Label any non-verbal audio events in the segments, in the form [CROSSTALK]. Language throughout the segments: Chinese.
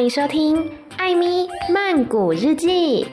欢迎收听《艾咪曼谷日记》。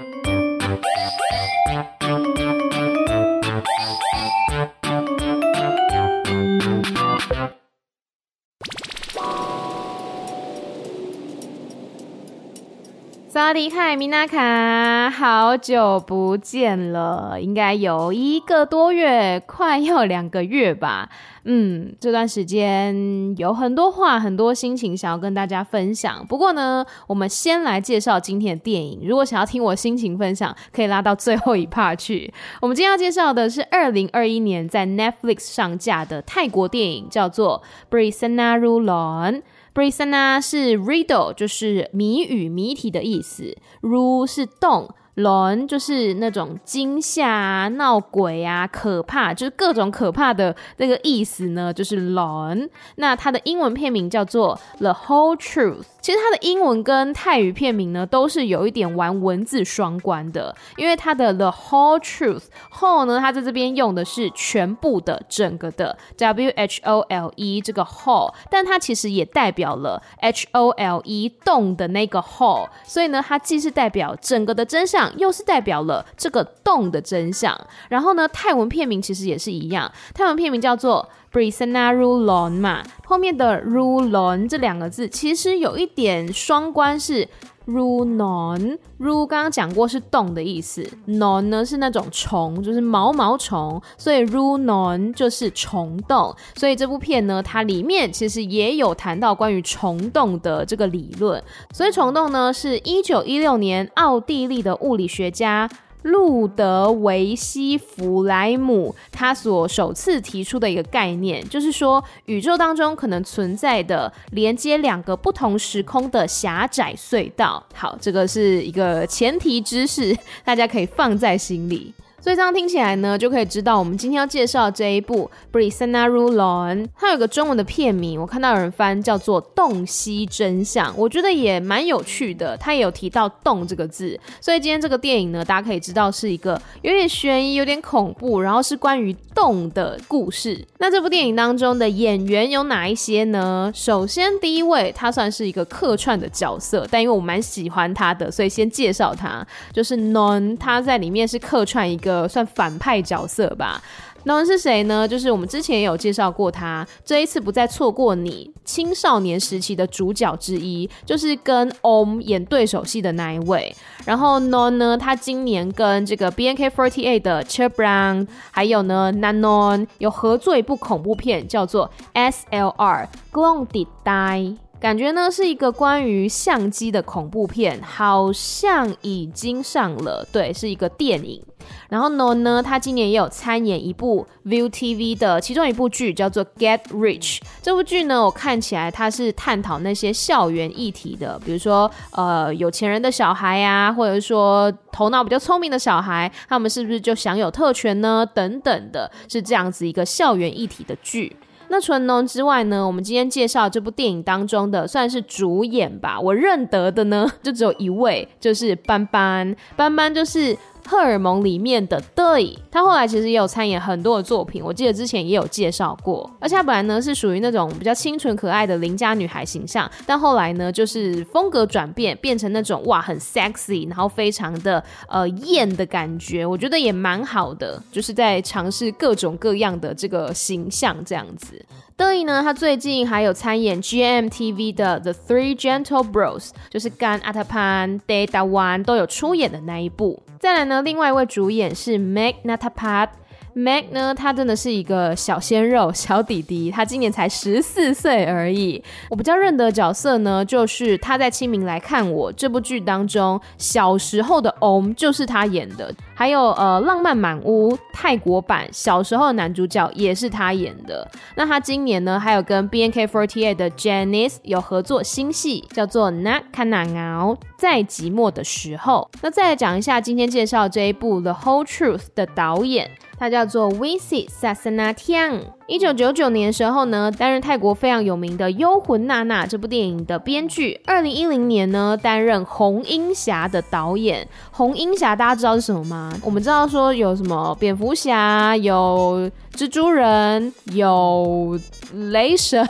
萨迪卡米娜卡，好久不见了，应该有一个多月，快要两个月吧。嗯，这段时间有很多话、很多心情想要跟大家分享。不过呢，我们先来介绍今天的电影。如果想要听我心情分享，可以拉到最后一 part 去。我们今天要介绍的是二零二一年在 Netflix 上架的泰国电影，叫做《Brisanna Rulon》。Brisanna 是 riddle，就是谜语、谜题的意思。Ru 是洞。龙就是那种惊吓啊、闹鬼啊、可怕，就是各种可怕的那个意思呢，就是龙。那它的英文片名叫做《The Whole Truth》。其实它的英文跟泰语片名呢，都是有一点玩文字双关的，因为它的 The Whole Truth，Whole 呢，它在这边用的是全部的、整个的 W H O L E 这个 Whole，但它其实也代表了 H O L E 洞的那个 Whole，所以呢，它既是代表整个的真相，又是代表了这个洞的真相。然后呢，泰文片名其实也是一样，泰文片名叫做。Brisanna Rulon 嘛，后面的 Rulon 这两个字其实有一点双关，是 Runon。Ru 刚刚讲过是洞的意思龙呢是那种虫，就是毛毛虫，所以如龙就是虫洞。所以这部片呢，它里面其实也有谈到关于虫洞的这个理论。所以虫洞呢，是一九一六年奥地利的物理学家。路德维希·弗莱姆他所首次提出的一个概念，就是说宇宙当中可能存在的连接两个不同时空的狭窄隧道。好，这个是一个前提知识，大家可以放在心里。所以这样听起来呢，就可以知道我们今天要介绍这一部《Brisana Rulon》，它有个中文的片名，我看到有人翻叫做《洞悉真相》，我觉得也蛮有趣的。它也有提到“洞”这个字，所以今天这个电影呢，大家可以知道是一个有点悬疑、有点恐怖，然后是关于洞的故事。那这部电影当中的演员有哪一些呢？首先第一位，他算是一个客串的角色，但因为我蛮喜欢他的，所以先介绍他，就是 Non，他在里面是客串一个。个算反派角色吧，non 是谁呢？就是我们之前也有介绍过他，这一次不再错过你。青少年时期的主角之一，就是跟 Om 演对手戏的那一位。然后 Non 呢，他今年跟这个 BNK48 的 Cher Brown，还有呢 Nanon 有合作一部恐怖片，叫做 SLR Glong Dit Dai。感觉呢是一个关于相机的恐怖片，好像已经上了，对，是一个电影。然后呢呢，他今年也有参演一部 View TV 的其中一部剧，叫做《Get Rich》。这部剧呢，我看起来它是探讨那些校园议题的，比如说呃有钱人的小孩呀、或者说头脑比较聪明的小孩，他们是不是就享有特权呢？等等的，是这样子一个校园议题的剧。那除了 Non 之外呢，我们今天介绍这部电影当中的算是主演吧，我认得的呢 [LAUGHS] 就只有一位，就是斑斑。斑斑就是。荷尔蒙里面的 d 他后来其实也有参演很多的作品，我记得之前也有介绍过。而且他本来呢是属于那种比较清纯可爱的邻家女孩形象，但后来呢就是风格转变，变成那种哇很 sexy，然后非常的呃艳的感觉，我觉得也蛮好的，就是在尝试各种各样的这个形象这样子。Deui 呢，他最近还有参演 G M T V 的 The Three Gentle Bros，就是跟 Atapan、Day Dawan 都有出演的那一部。再来呢，另外一位主演是 Meg Natapat。Meg 呢，他真的是一个小鲜肉、小弟弟，他今年才十四岁而已。我比较认得的角色呢，就是他在《清明来看我》这部剧当中小时候的 Om，就是他演的。还有呃，《浪漫满屋》泰国版小时候的男主角也是他演的。那他今年呢，还有跟 BNK48 的 Janice 有合作新戏，叫做《Nak Kanangau》在寂寞的时候。那再来讲一下今天介绍这一部《The Whole Truth》的导演。他叫做 visit sasana tiang 一九九九年的时候呢，担任泰国非常有名的《幽魂娜娜》这部电影的编剧。二零一零年呢，担任《红鹰侠》的导演。红鹰侠大家知道是什么吗？我们知道说有什么蝙蝠侠，有蜘蛛人，有雷神。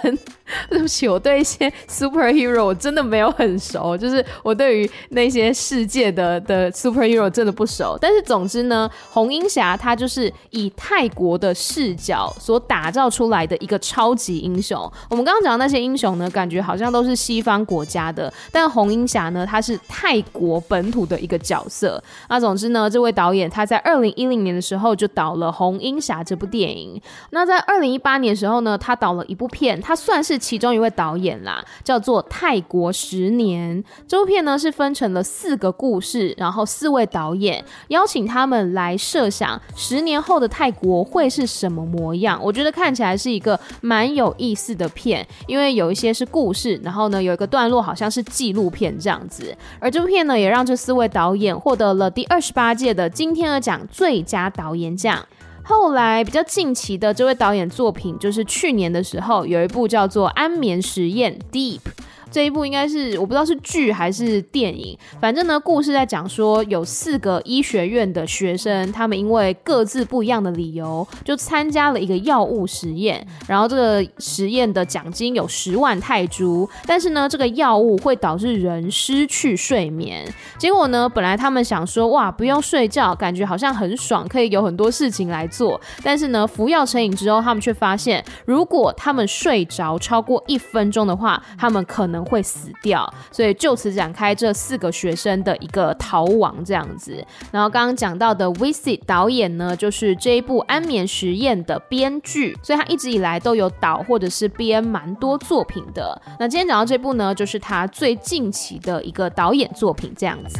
[LAUGHS] 对不起，我对一些 superhero 我真的没有很熟，就是我对于那些世界的的 superhero 真的不熟。但是总之呢，红鹰侠他就是以泰国的视角所打打造出来的一个超级英雄。我们刚刚讲的那些英雄呢，感觉好像都是西方国家的，但红鹰侠呢，他是泰国本土的一个角色。那总之呢，这位导演他在二零一零年的时候就导了《红鹰侠》这部电影。那在二零一八年的时候呢，他导了一部片，他算是。其中一位导演啦，叫做《泰国十年》。这部片呢是分成了四个故事，然后四位导演邀请他们来设想十年后的泰国会是什么模样。我觉得看起来是一个蛮有意思的片，因为有一些是故事，然后呢有一个段落好像是纪录片这样子。而这部片呢也让这四位导演获得了第二十八届的金天鹅奖最佳导演奖。后来比较近期的这位导演作品，就是去年的时候有一部叫做《安眠实验》（Deep）。这一部应该是我不知道是剧还是电影，反正呢，故事在讲说有四个医学院的学生，他们因为各自不一样的理由，就参加了一个药物实验，然后这个实验的奖金有十万泰铢，但是呢，这个药物会导致人失去睡眠。结果呢，本来他们想说哇，不用睡觉，感觉好像很爽，可以有很多事情来做，但是呢，服药成瘾之后，他们却发现，如果他们睡着超过一分钟的话，他们可能。会死掉，所以就此展开这四个学生的一个逃亡这样子。然后刚刚讲到的 Vic 导演呢，就是这一部《安眠实验》的编剧，所以他一直以来都有导或者是编蛮多作品的。那今天讲到这部呢，就是他最近期的一个导演作品这样子。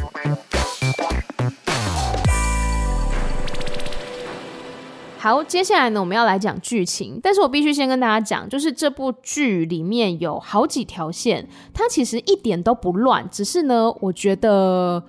好，接下来呢，我们要来讲剧情。但是我必须先跟大家讲，就是这部剧里面有好几条线，它其实一点都不乱，只是呢，我觉得。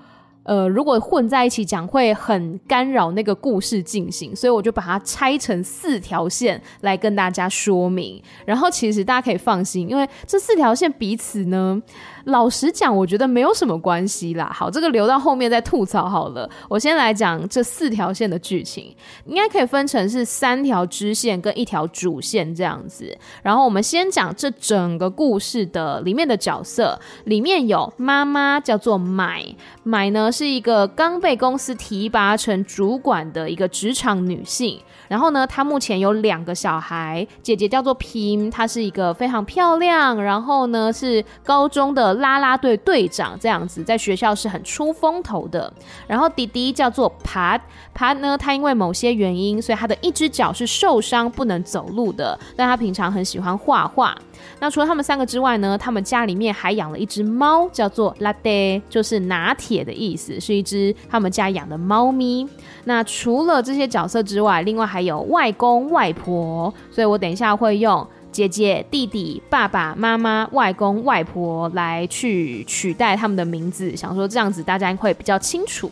呃，如果混在一起讲，会很干扰那个故事进行，所以我就把它拆成四条线来跟大家说明。然后其实大家可以放心，因为这四条线彼此呢，老实讲，我觉得没有什么关系啦。好，这个留到后面再吐槽好了。我先来讲这四条线的剧情，应该可以分成是三条支线跟一条主线这样子。然后我们先讲这整个故事的里面的角色，里面有妈妈叫做买买呢。是一个刚被公司提拔成主管的一个职场女性，然后呢，她目前有两个小孩，姐姐叫做平，她是一个非常漂亮，然后呢是高中的啦啦队队长这样子，在学校是很出风头的。然后弟弟叫做帕，帕呢，他因为某些原因，所以他的一只脚是受伤不能走路的，但他平常很喜欢画画。那除了他们三个之外呢，他们家里面还养了一只猫，叫做拉蒂，就是拿铁的意思，是一只他们家养的猫咪。那除了这些角色之外，另外还有外公外婆，所以我等一下会用姐姐、弟弟、爸爸妈妈、外公外婆来去取代他们的名字，想说这样子大家会比较清楚。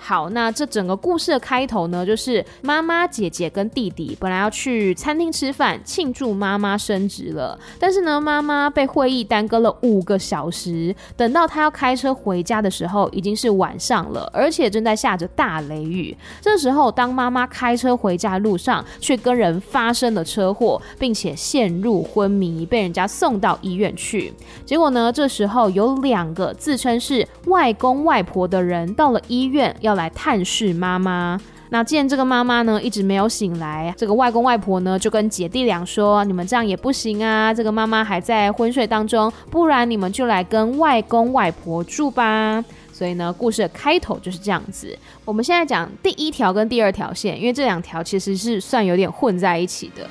好，那这整个故事的开头呢，就是妈妈、姐姐跟弟弟本来要去餐厅吃饭庆祝妈妈升职了，但是呢，妈妈被会议耽搁了五个小时，等到她要开车回家的时候，已经是晚上了，而且正在下着大雷雨。这时候，当妈妈开车回家路上，却跟人发生了车祸，并且陷入昏迷，被人家送到医院去。结果呢，这时候有两个自称是外公外婆的人到了医院。要来探视妈妈。那既然这个妈妈呢一直没有醒来，这个外公外婆呢就跟姐弟俩说：“你们这样也不行啊，这个妈妈还在昏睡当中，不然你们就来跟外公外婆住吧。”所以呢，故事的开头就是这样子。我们现在讲第一条跟第二条线，因为这两条其实是算有点混在一起的。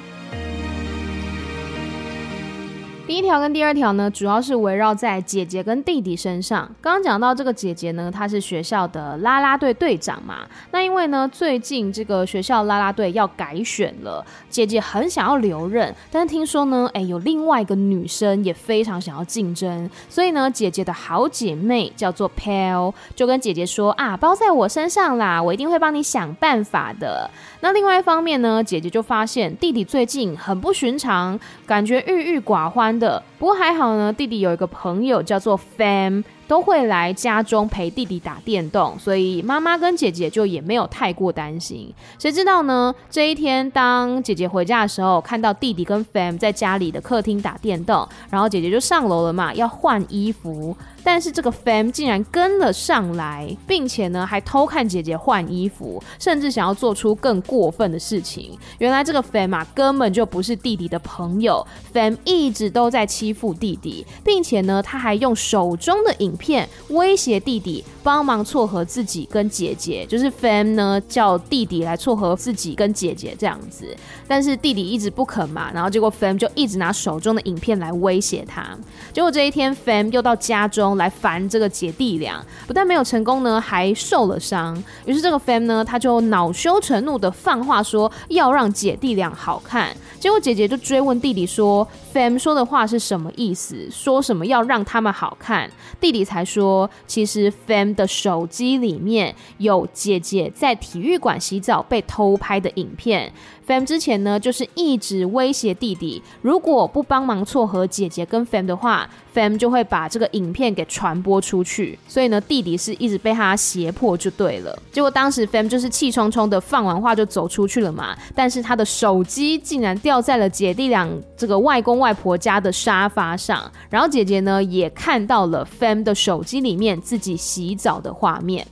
第一条跟第二条呢，主要是围绕在姐姐跟弟弟身上。刚刚讲到这个姐姐呢，她是学校的啦啦队队长嘛。那因为呢，最近这个学校啦啦队要改选了，姐姐很想要留任，但是听说呢，哎，有另外一个女生也非常想要竞争，所以呢，姐姐的好姐妹叫做 Pal，就跟姐姐说啊，包在我身上啦，我一定会帮你想办法的。那另外一方面呢，姐姐就发现弟弟最近很不寻常，感觉郁郁寡欢的。不过还好呢，弟弟有一个朋友叫做 Fam。都会来家中陪弟弟打电动，所以妈妈跟姐姐就也没有太过担心。谁知道呢？这一天，当姐姐回家的时候，看到弟弟跟 Fam 在家里的客厅打电动，然后姐姐就上楼了嘛，要换衣服。但是这个 Fam 竟然跟了上来，并且呢还偷看姐姐换衣服，甚至想要做出更过分的事情。原来这个 Fam 啊根本就不是弟弟的朋友，Fam 一直都在欺负弟弟，并且呢他还用手中的影片威胁弟弟帮忙撮合自己跟姐姐，就是 Fam 呢叫弟弟来撮合自己跟姐姐这样子。但是弟弟一直不肯嘛，然后结果 Fam 就一直拿手中的影片来威胁他。结果这一天 Fam 又到家中。来烦这个姐弟俩，不但没有成功呢，还受了伤。于是这个 Fam 呢，他就恼羞成怒的放话说要让姐弟俩好看。结果姐姐就追问弟弟说 FM 说的话是什么意思？说什么要让他们好看？”弟弟才说：“其实 Fam 的手机里面有姐姐在体育馆洗澡被偷拍的影片。Fam 之前呢，就是一直威胁弟弟，如果不帮忙撮合姐姐跟 Fam 的话，Fam 就会把这个影片给传播出去。所以呢，弟弟是一直被他胁迫就对了。结果当时 Fam 就是气冲冲的放完话就走出去了嘛，但是他的手机竟然。掉在了姐弟俩这个外公外婆家的沙发上，然后姐姐呢也看到了 Fam 的手机里面自己洗澡的画面。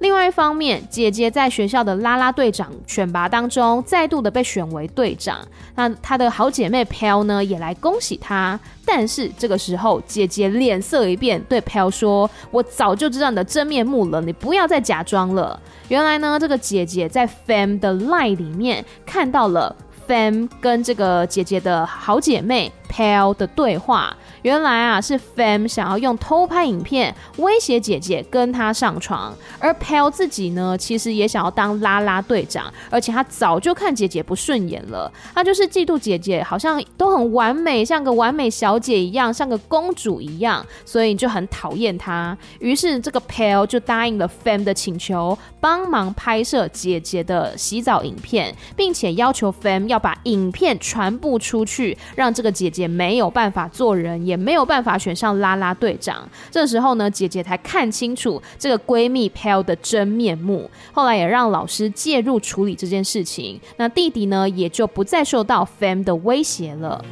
另外一方面，姐姐在学校的啦啦队长选拔当中再度的被选为队长，那她的好姐妹 Pale 呢也来恭喜她。但是这个时候，姐姐脸色一变，对 Pale 说：“我早就知道你的真面目了，你不要再假装了。”原来呢，这个姐姐在 Fam 的 Line 里面看到了。Fam 跟这个姐姐的好姐妹 Pale 的对话。原来啊，是 Fam 想要用偷拍影片威胁姐姐跟她上床，而 Pale 自己呢，其实也想要当啦啦队长，而且他早就看姐姐不顺眼了，他就是嫉妒姐姐好像都很完美，像个完美小姐一样，像个公主一样，所以就很讨厌她。于是这个 Pale 就答应了 Fam 的请求，帮忙拍摄姐姐的洗澡影片，并且要求 Fam 要把影片传播出去，让这个姐姐没有办法做人。也没有办法选上拉拉队长。这时候呢，姐姐才看清楚这个闺蜜 Pale 的真面目。后来也让老师介入处理这件事情。那弟弟呢，也就不再受到 Fam 的威胁了。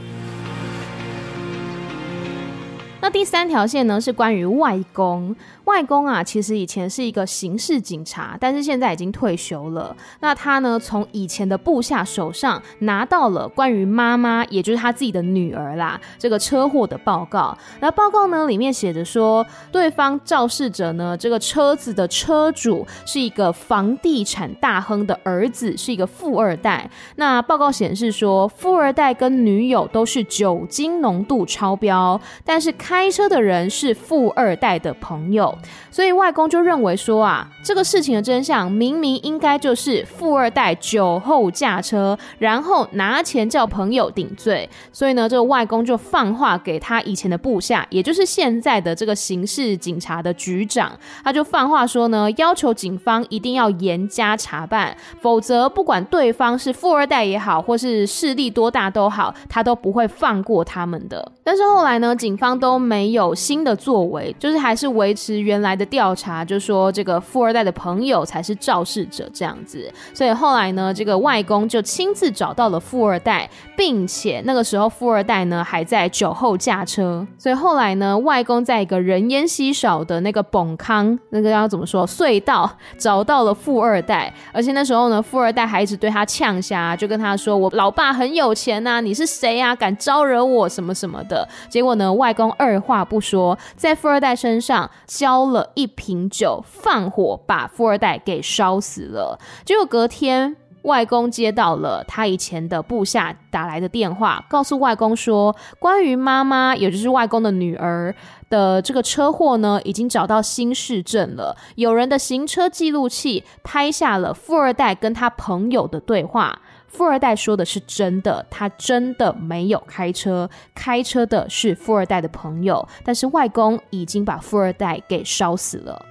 那第三条线呢，是关于外公。外公啊，其实以前是一个刑事警察，但是现在已经退休了。那他呢，从以前的部下手上拿到了关于妈妈，也就是他自己的女儿啦，这个车祸的报告。那报告呢，里面写着说，对方肇事者呢，这个车子的车主是一个房地产大亨的儿子，是一个富二代。那报告显示说，富二代跟女友都是酒精浓度超标，但是开车的人是富二代的朋友。所以外公就认为说啊，这个事情的真相明明应该就是富二代酒后驾车，然后拿钱叫朋友顶罪。所以呢，这个外公就放话给他以前的部下，也就是现在的这个刑事警察的局长，他就放话说呢，要求警方一定要严加查办，否则不管对方是富二代也好，或是势力多大都好，他都不会放过他们的。但是后来呢，警方都没有新的作为，就是还是维持原来的调查，就说这个富二代的朋友才是肇事者这样子。所以后来呢，这个外公就亲自找到了富二代，并且那个时候富二代呢还在酒后驾车。所以后来呢，外公在一个人烟稀少的那个崩康，那个要怎么说隧道，找到了富二代。而且那时候呢，富二代还一直对他呛声，就跟他说：“我老爸很有钱呐，你是谁呀？敢招惹我什么什么的。”结果呢，外公二话不说，在富二代身上交浇了一瓶酒，放火把富二代给烧死了。结果隔天。外公接到了他以前的部下打来的电话，告诉外公说，关于妈妈，也就是外公的女儿的这个车祸呢，已经找到新市镇了。有人的行车记录器拍下了富二代跟他朋友的对话。富二代说的是真的，他真的没有开车，开车的是富二代的朋友。但是外公已经把富二代给烧死了。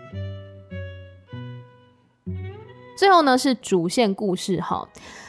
最后呢，是主线故事哈，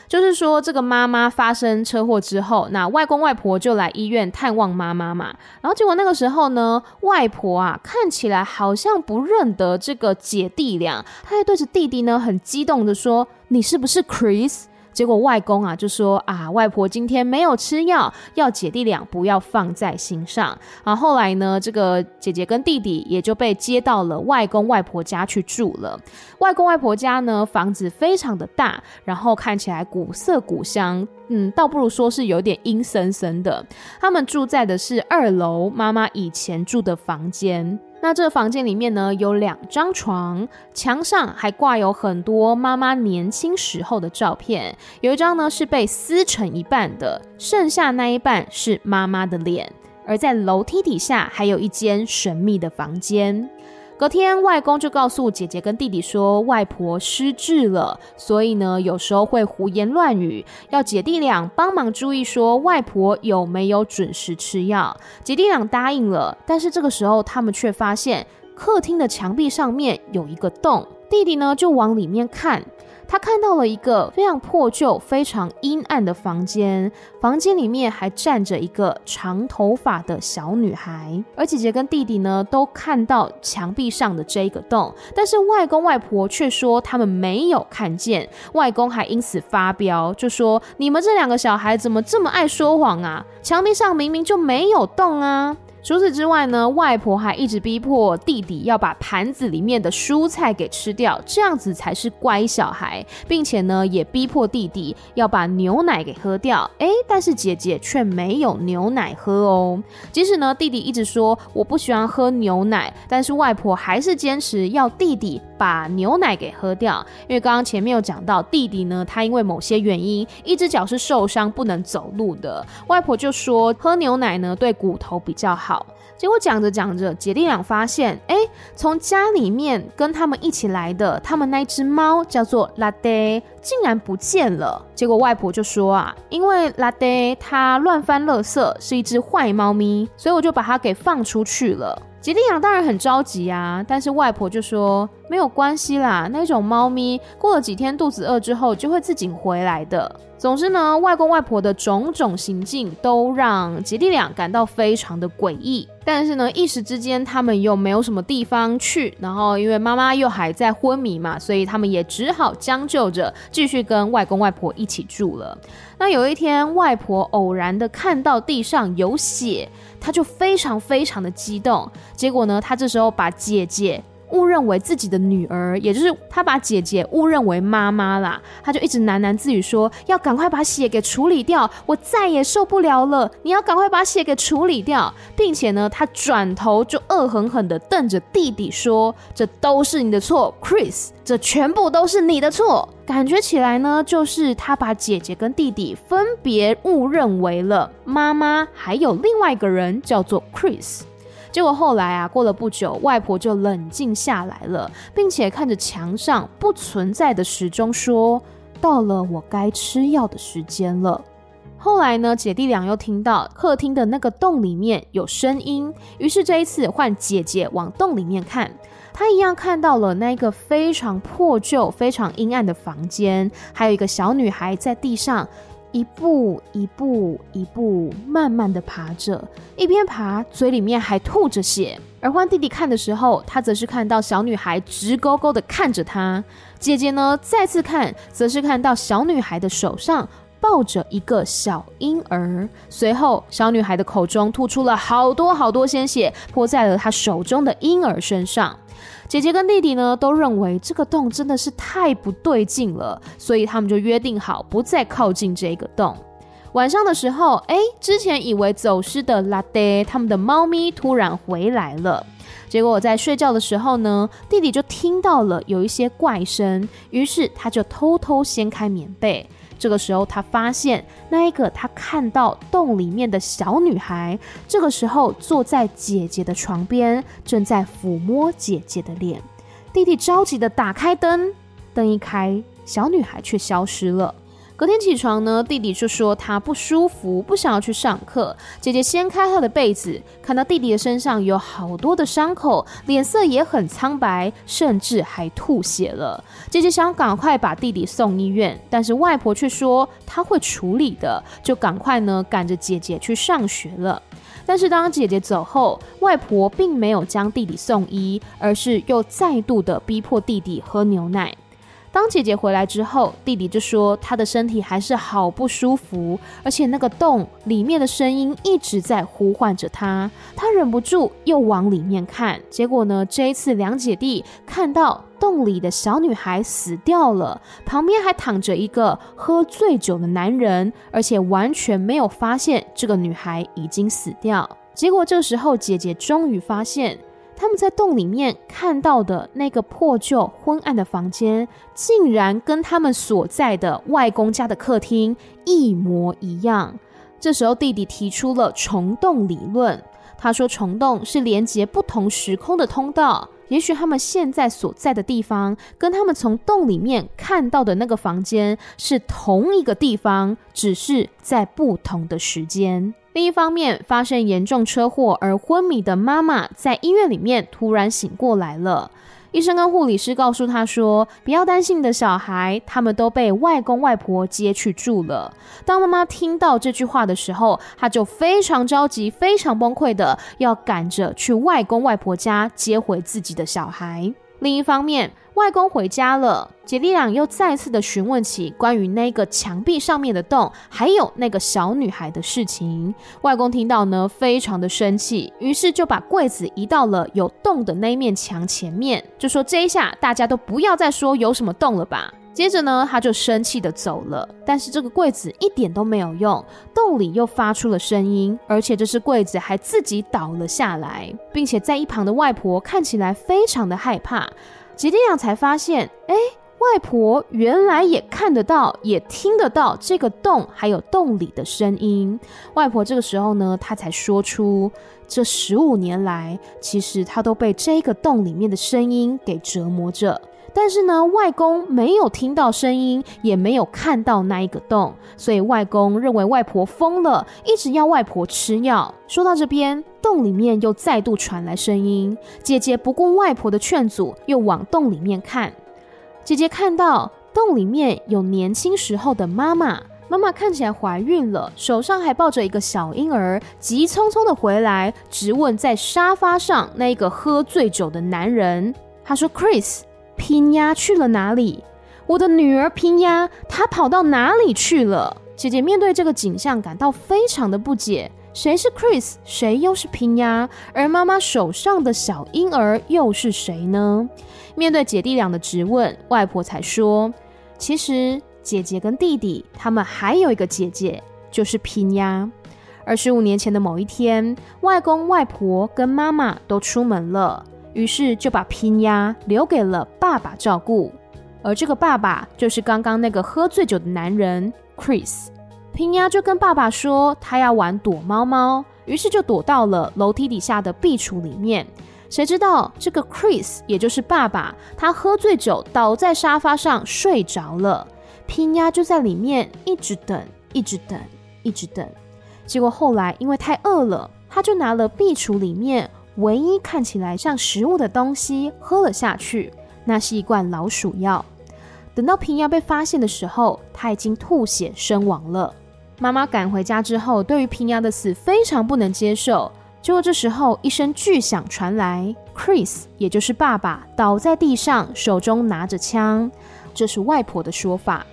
就是说这个妈妈发生车祸之后，那外公外婆就来医院探望妈妈嘛。然后结果那个时候呢，外婆啊看起来好像不认得这个姐弟俩，她还对着弟弟呢很激动的说：“你是不是 Chris？” 结果外公啊就说啊，外婆今天没有吃药，要姐弟俩不要放在心上。啊后来呢，这个姐姐跟弟弟也就被接到了外公外婆家去住了。外公外婆家呢，房子非常的大，然后看起来古色古香，嗯，倒不如说是有点阴森森的。他们住在的是二楼，妈妈以前住的房间。那这房间里面呢，有两张床，墙上还挂有很多妈妈年轻时候的照片，有一张呢是被撕成一半的，剩下那一半是妈妈的脸。而在楼梯底下还有一间神秘的房间。隔天，外公就告诉姐姐跟弟弟说，外婆失智了，所以呢，有时候会胡言乱语，要姐弟俩帮忙注意，说外婆有没有准时吃药。姐弟俩答应了，但是这个时候，他们却发现客厅的墙壁上面有一个洞，弟弟呢就往里面看。他看到了一个非常破旧、非常阴暗的房间，房间里面还站着一个长头发的小女孩，而姐姐跟弟弟呢都看到墙壁上的这一个洞，但是外公外婆却说他们没有看见。外公还因此发飙，就说：“你们这两个小孩怎么这么爱说谎啊？墙壁上明明就没有洞啊！”除此之外呢，外婆还一直逼迫弟弟要把盘子里面的蔬菜给吃掉，这样子才是乖小孩，并且呢，也逼迫弟弟要把牛奶给喝掉。诶，但是姐姐却没有牛奶喝哦。即使呢，弟弟一直说我不喜欢喝牛奶，但是外婆还是坚持要弟弟把牛奶给喝掉。因为刚刚前面有讲到，弟弟呢，他因为某些原因，一只脚是受伤不能走路的，外婆就说喝牛奶呢对骨头比较好。结果讲着讲着，姐弟俩发现，哎，从家里面跟他们一起来的，他们那只猫叫做拉德，竟然不见了。结果外婆就说啊，因为拉德它乱翻垃圾，是一只坏猫咪，所以我就把它给放出去了。姐弟俩当然很着急啊，但是外婆就说没有关系啦，那种猫咪过了几天肚子饿之后就会自己回来的。总之呢，外公外婆的种种行径都让姐弟俩感到非常的诡异。但是呢，一时之间他们又没有什么地方去，然后因为妈妈又还在昏迷嘛，所以他们也只好将就着继续跟外公外婆一起住了。那有一天，外婆偶然的看到地上有血，他就非常非常的激动。结果呢，他这时候把姐姐。误认为自己的女儿，也就是他把姐姐误认为妈妈啦，他就一直喃喃自语说：“要赶快把血给处理掉，我再也受不了了！你要赶快把血给处理掉，并且呢，他转头就恶狠狠地瞪着弟弟说：‘这都是你的错，Chris，这全部都是你的错。’感觉起来呢，就是他把姐姐跟弟弟分别误认为了妈妈，还有另外一个人叫做 Chris。”结果后来啊，过了不久，外婆就冷静下来了，并且看着墙上不存在的时钟说：“到了我该吃药的时间了。”后来呢，姐弟俩又听到客厅的那个洞里面有声音，于是这一次换姐姐往洞里面看，她一样看到了那个非常破旧、非常阴暗的房间，还有一个小女孩在地上。一步一步一步慢慢的爬着，一边爬嘴里面还吐着血。而换弟弟看的时候，他则是看到小女孩直勾勾的看着他。姐姐呢，再次看，则是看到小女孩的手上抱着一个小婴儿。随后，小女孩的口中吐出了好多好多鲜血，泼在了她手中的婴儿身上。姐姐跟弟弟呢，都认为这个洞真的是太不对劲了，所以他们就约定好不再靠近这个洞。晚上的时候，哎，之前以为走失的拉爹他们的猫咪突然回来了。结果我在睡觉的时候呢，弟弟就听到了有一些怪声，于是他就偷偷掀开棉被。这个时候，他发现那一个他看到洞里面的小女孩，这个时候坐在姐姐的床边，正在抚摸姐姐的脸。弟弟着急的打开灯，灯一开，小女孩却消失了。隔天起床呢，弟弟就说他不舒服，不想要去上课。姐姐掀开他的被子，看到弟弟的身上有好多的伤口，脸色也很苍白，甚至还吐血了。姐姐想赶快把弟弟送医院，但是外婆却说她会处理的，就赶快呢赶着姐姐去上学了。但是当姐姐走后，外婆并没有将弟弟送医，而是又再度的逼迫弟弟喝牛奶。当姐姐回来之后，弟弟就说他的身体还是好不舒服，而且那个洞里面的声音一直在呼唤着他。他忍不住又往里面看，结果呢，这一次两姐弟看到洞里的小女孩死掉了，旁边还躺着一个喝醉酒的男人，而且完全没有发现这个女孩已经死掉。结果这时候姐姐终于发现。他们在洞里面看到的那个破旧昏暗的房间，竟然跟他们所在的外公家的客厅一模一样。这时候，弟弟提出了虫洞理论。他说，虫洞是连接不同时空的通道。也许他们现在所在的地方，跟他们从洞里面看到的那个房间是同一个地方，只是在不同的时间。另一方面，发生严重车祸而昏迷的妈妈在医院里面突然醒过来了。医生跟护理师告诉他说：“不要担心你的小孩，他们都被外公外婆接去住了。”当妈妈听到这句话的时候，她就非常着急、非常崩溃的要赶着去外公外婆家接回自己的小孩。另一方面，外公回家了，姐弟俩又再次的询问起关于那个墙壁上面的洞，还有那个小女孩的事情。外公听到呢，非常的生气，于是就把柜子移到了有洞的那面墙前面，就说这一下大家都不要再说有什么洞了吧。接着呢，他就生气的走了，但是这个柜子一点都没有用，洞里又发出了声音，而且这只柜子还自己倒了下来，并且在一旁的外婆看起来非常的害怕。吉利亚才发现，哎，外婆原来也看得到，也听得到这个洞，还有洞里的声音。外婆这个时候呢，她才说出，这十五年来，其实她都被这个洞里面的声音给折磨着。但是呢，外公没有听到声音，也没有看到那一个洞，所以外公认为外婆疯了，一直要外婆吃药。说到这边，洞里面又再度传来声音。姐姐不顾外婆的劝阻，又往洞里面看。姐姐看到洞里面有年轻时候的妈妈，妈妈看起来怀孕了，手上还抱着一个小婴儿，急匆匆的回来，直问在沙发上那个喝醉酒的男人。他说：“Chris。”拼鸭去了哪里？我的女儿拼鸭，她跑到哪里去了？姐姐面对这个景象感到非常的不解。谁是 Chris？谁又是拼鸭？而妈妈手上的小婴儿又是谁呢？面对姐弟俩的质问，外婆才说：其实姐姐跟弟弟他们还有一个姐姐，就是拼鸭。二十五年前的某一天，外公外婆跟妈妈都出门了。于是就把拼鸭留给了爸爸照顾，而这个爸爸就是刚刚那个喝醉酒的男人 Chris。拼鸭就跟爸爸说他要玩躲猫猫，于是就躲到了楼梯底下的壁橱里面。谁知道这个 Chris 也就是爸爸，他喝醉酒倒在沙发上睡着了。拼鸭就在里面一直等，一直等，一直等。结果后来因为太饿了，他就拿了壁橱里面。唯一看起来像食物的东西喝了下去，那是一罐老鼠药。等到平鸭被发现的时候，他已经吐血身亡了。妈妈赶回家之后，对于平鸭的死非常不能接受。结果这时候一声巨响传来，Chris 也就是爸爸倒在地上，手中拿着枪。这是外婆的说法。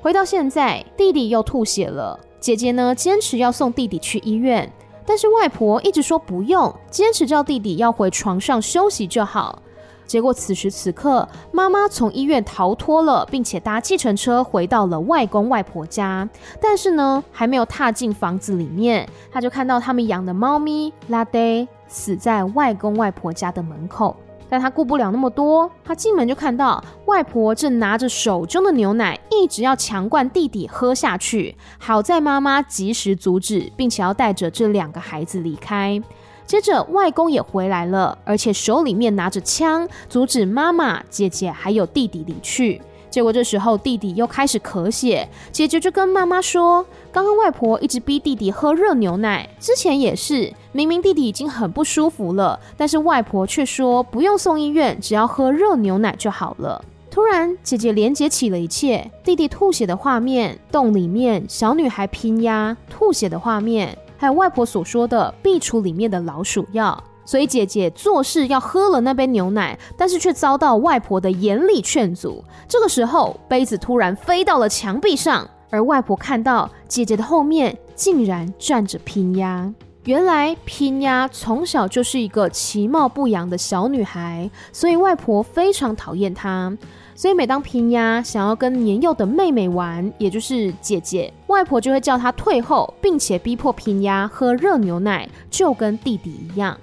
回到现在，弟弟又吐血了，姐姐呢坚持要送弟弟去医院。但是外婆一直说不用，坚持叫弟弟要回床上休息就好。结果此时此刻，妈妈从医院逃脱了，并且搭计程车回到了外公外婆家。但是呢，还没有踏进房子里面，他就看到他们养的猫咪拉黛死在外公外婆家的门口。但他顾不了那么多，他进门就看到外婆正拿着手中的牛奶，一直要强灌弟弟喝下去。好在妈妈及时阻止，并且要带着这两个孩子离开。接着，外公也回来了，而且手里面拿着枪，阻止妈妈、姐姐还有弟弟离去。结果这时候，弟弟又开始咳血，姐姐就跟妈妈说：“刚刚外婆一直逼弟弟喝热牛奶，之前也是，明明弟弟已经很不舒服了，但是外婆却说不用送医院，只要喝热牛奶就好了。”突然，姐姐连接起了一切：弟弟吐血的画面，洞里面小女孩拼压吐血的画面。还有外婆所说的壁橱里面的老鼠药，所以姐姐做事要喝了那杯牛奶，但是却遭到外婆的严厉劝阻。这个时候，杯子突然飞到了墙壁上，而外婆看到姐姐的后面竟然站着拼鸭。原来拼鸭从小就是一个其貌不扬的小女孩，所以外婆非常讨厌她。所以每当拼鸭想要跟年幼的妹妹玩，也就是姐姐，外婆就会叫她退后，并且逼迫拼鸭喝热牛奶，就跟弟弟一样。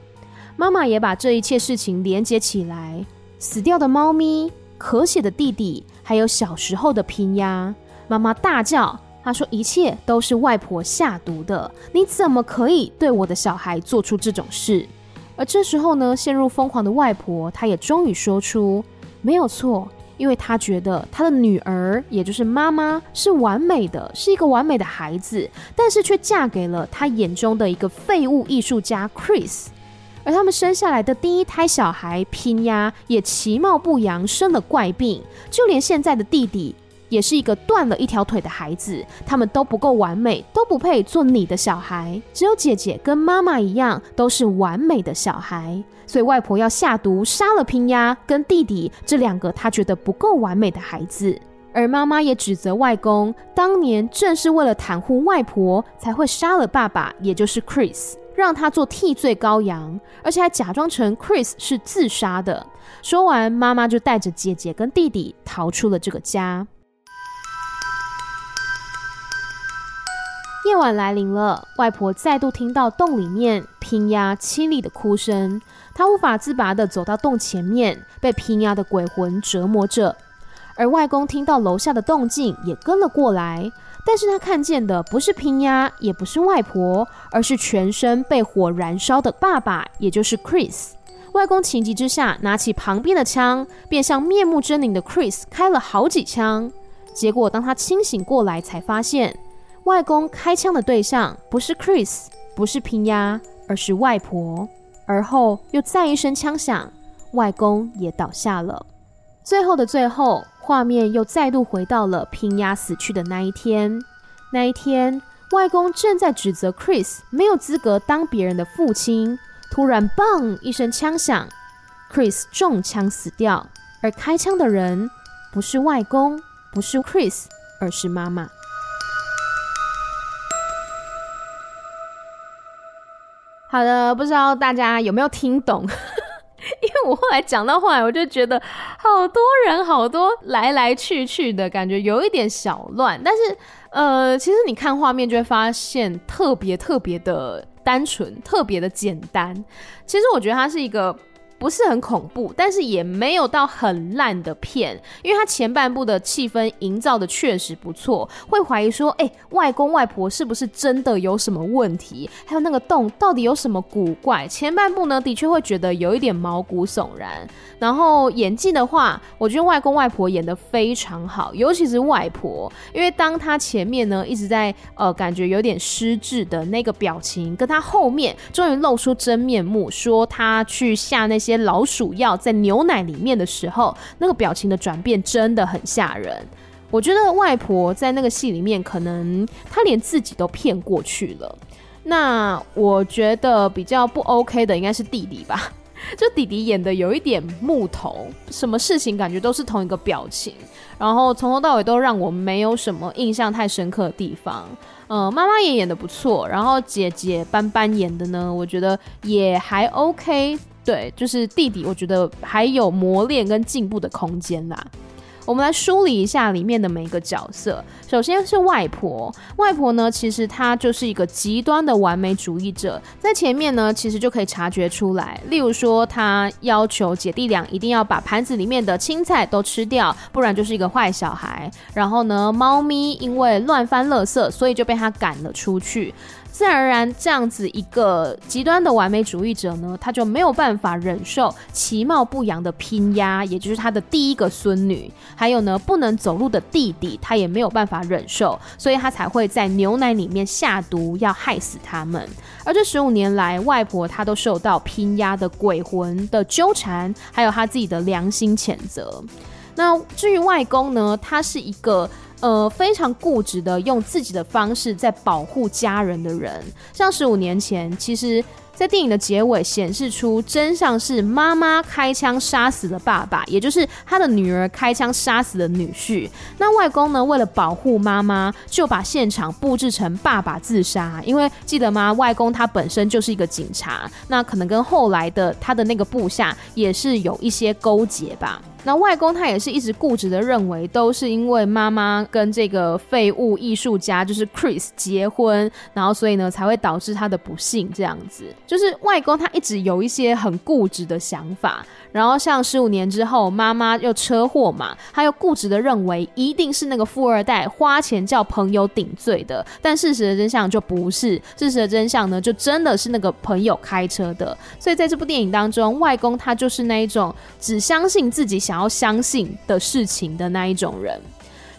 妈妈也把这一切事情连接起来：死掉的猫咪、咳血的弟弟，还有小时候的拼鸭。妈妈大叫，她说：“一切都是外婆下毒的，你怎么可以对我的小孩做出这种事？”而这时候呢，陷入疯狂的外婆，她也终于说出：“没有错。”因为他觉得他的女儿，也就是妈妈，是完美的，是一个完美的孩子，但是却嫁给了他眼中的一个废物艺术家 Chris，而他们生下来的第一胎小孩拼鸭也其貌不扬，生了怪病，就连现在的弟弟。也是一个断了一条腿的孩子，他们都不够完美，都不配做你的小孩。只有姐姐跟妈妈一样，都是完美的小孩。所以外婆要下毒杀了拼鸭跟弟弟这两个她觉得不够完美的孩子，而妈妈也指责外公，当年正是为了袒护外婆才会杀了爸爸，也就是 Chris，让他做替罪羔羊，而且还假装成 Chris 是自杀的。说完，妈妈就带着姐姐跟弟弟逃出了这个家。夜晚来临了，外婆再度听到洞里面拼鸭凄厉的哭声，她无法自拔的走到洞前面，被拼鸭的鬼魂折磨着。而外公听到楼下的动静，也跟了过来，但是他看见的不是拼鸭，也不是外婆，而是全身被火燃烧的爸爸，也就是 Chris。外公情急之下，拿起旁边的枪，便向面目狰狞的 Chris 开了好几枪。结果当他清醒过来，才发现。外公开枪的对象不是 Chris，不是拼鸭，而是外婆。而后又再一声枪响，外公也倒下了。最后的最后，画面又再度回到了拼鸭死去的那一天。那一天，外公正在指责 Chris 没有资格当别人的父亲。突然，砰一声枪响，Chris 中枪死掉。而开枪的人不是外公，不是 Chris，而是妈妈。好的，不知道大家有没有听懂？[LAUGHS] 因为我后来讲到后来，我就觉得好多人好多来来去去的感觉，有一点小乱。但是，呃，其实你看画面就会发现特别特别的单纯，特别的简单。其实我觉得它是一个。不是很恐怖，但是也没有到很烂的片，因为它前半部的气氛营造的确实不错，会怀疑说，哎、外公外婆是不是真的有什么问题？还有那个洞到底有什么古怪？前半部呢，的确会觉得有一点毛骨悚然。然后演技的话，我觉得外公外婆演的非常好，尤其是外婆，因为当他前面呢一直在呃感觉有点失智的那个表情，跟他后面终于露出真面目，说他去下那些。老鼠药在牛奶里面的时候，那个表情的转变真的很吓人。我觉得外婆在那个戏里面，可能她连自己都骗过去了。那我觉得比较不 OK 的应该是弟弟吧，[LAUGHS] 就弟弟演的有一点木头，什么事情感觉都是同一个表情，然后从头到尾都让我没有什么印象太深刻的地方。呃，妈妈也演得不错，然后姐姐班班演的呢，我觉得也还 OK。对，就是弟弟，我觉得还有磨练跟进步的空间啦。我们来梳理一下里面的每一个角色。首先是外婆，外婆呢，其实她就是一个极端的完美主义者，在前面呢，其实就可以察觉出来。例如说，她要求姐弟俩一定要把盘子里面的青菜都吃掉，不然就是一个坏小孩。然后呢，猫咪因为乱翻垃圾，所以就被她赶了出去。自然而然，这样子一个极端的完美主义者呢，他就没有办法忍受其貌不扬的拼鸭，也就是他的第一个孙女，还有呢不能走路的弟弟，他也没有办法忍受，所以他才会在牛奶里面下毒，要害死他们。而这十五年来，外婆她都受到拼鸭的鬼魂的纠缠，还有他自己的良心谴责。那至于外公呢，他是一个。呃，非常固执的用自己的方式在保护家人的人，像十五年前，其实，在电影的结尾显示出真相是妈妈开枪杀死了爸爸，也就是他的女儿开枪杀死了女婿。那外公呢，为了保护妈妈，就把现场布置成爸爸自杀。因为记得吗？外公他本身就是一个警察，那可能跟后来的他的那个部下也是有一些勾结吧。那外公他也是一直固执的认为，都是因为妈妈跟这个废物艺术家就是 Chris 结婚，然后所以呢才会导致他的不幸这样子。就是外公他一直有一些很固执的想法。然后像十五年之后，妈妈又车祸嘛，他又固执的认为一定是那个富二代花钱叫朋友顶罪的，但事实的真相就不是，事实的真相呢，就真的是那个朋友开车的。所以在这部电影当中，外公他就是那一种只相信自己想想要相信的事情的那一种人。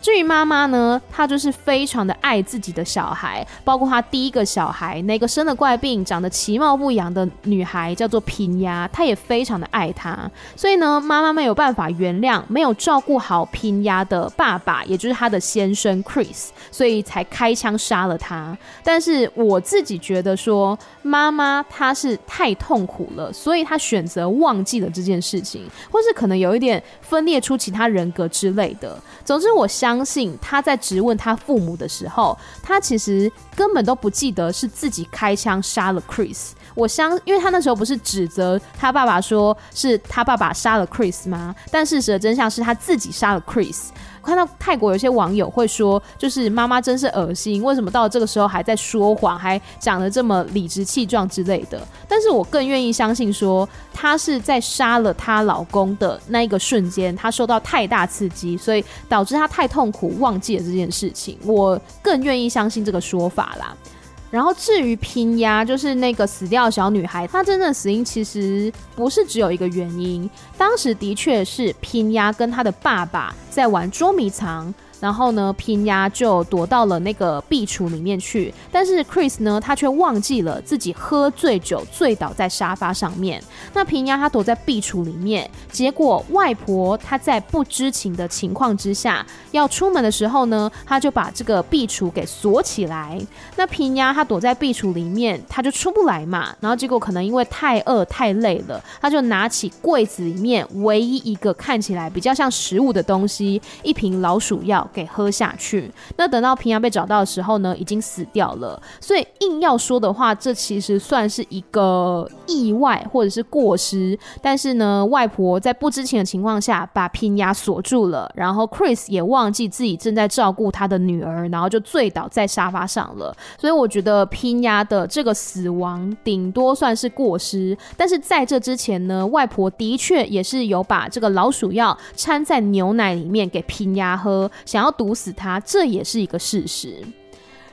至于妈妈呢，她就是非常的爱自己的小孩，包括她第一个小孩那个生了怪病、长得其貌不扬的女孩叫做拼鸭，她也非常的爱她。所以呢，妈妈没有办法原谅没有照顾好拼鸭的爸爸，也就是她的先生 Chris，所以才开枪杀了他。但是我自己觉得说，妈妈她是太痛苦了，所以她选择忘记了这件事情，或是可能有一点分裂出其他人格之类的。总之，我相。相信他在质问他父母的时候，他其实根本都不记得是自己开枪杀了 Chris。我相，因为他那时候不是指责他爸爸说是他爸爸杀了 Chris 吗？但事实的真相是他自己杀了 Chris。看到泰国有些网友会说，就是妈妈真是恶心，为什么到这个时候还在说谎，还讲得这么理直气壮之类的？但是我更愿意相信说，她是在杀了她老公的那一个瞬间，她受到太大刺激，所以导致她太痛苦，忘记了这件事情。我更愿意相信这个说法啦。然后至于拼鸭，就是那个死掉的小女孩，她真正死因其实不是只有一个原因，当时的确是拼鸭跟她的爸爸在玩捉迷藏。然后呢，拼鸭就躲到了那个壁橱里面去，但是 Chris 呢，他却忘记了自己喝醉酒醉倒在沙发上面。那拼鸭他躲在壁橱里面，结果外婆她在不知情的情况之下要出门的时候呢，他就把这个壁橱给锁起来。那拼鸭他躲在壁橱里面，他就出不来嘛。然后结果可能因为太饿太累了，他就拿起柜子里面唯一一个看起来比较像食物的东西，一瓶老鼠药。给喝下去。那等到平阳被找到的时候呢，已经死掉了。所以硬要说的话，这其实算是一个意外或者是过失。但是呢，外婆在不知情的情况下把拼鸭锁住了，然后 Chris 也忘记自己正在照顾他的女儿，然后就醉倒在沙发上了。所以我觉得拼鸭的这个死亡顶多算是过失。但是在这之前呢，外婆的确也是有把这个老鼠药掺在牛奶里面给拼鸭喝，想。想要毒死他，这也是一个事实。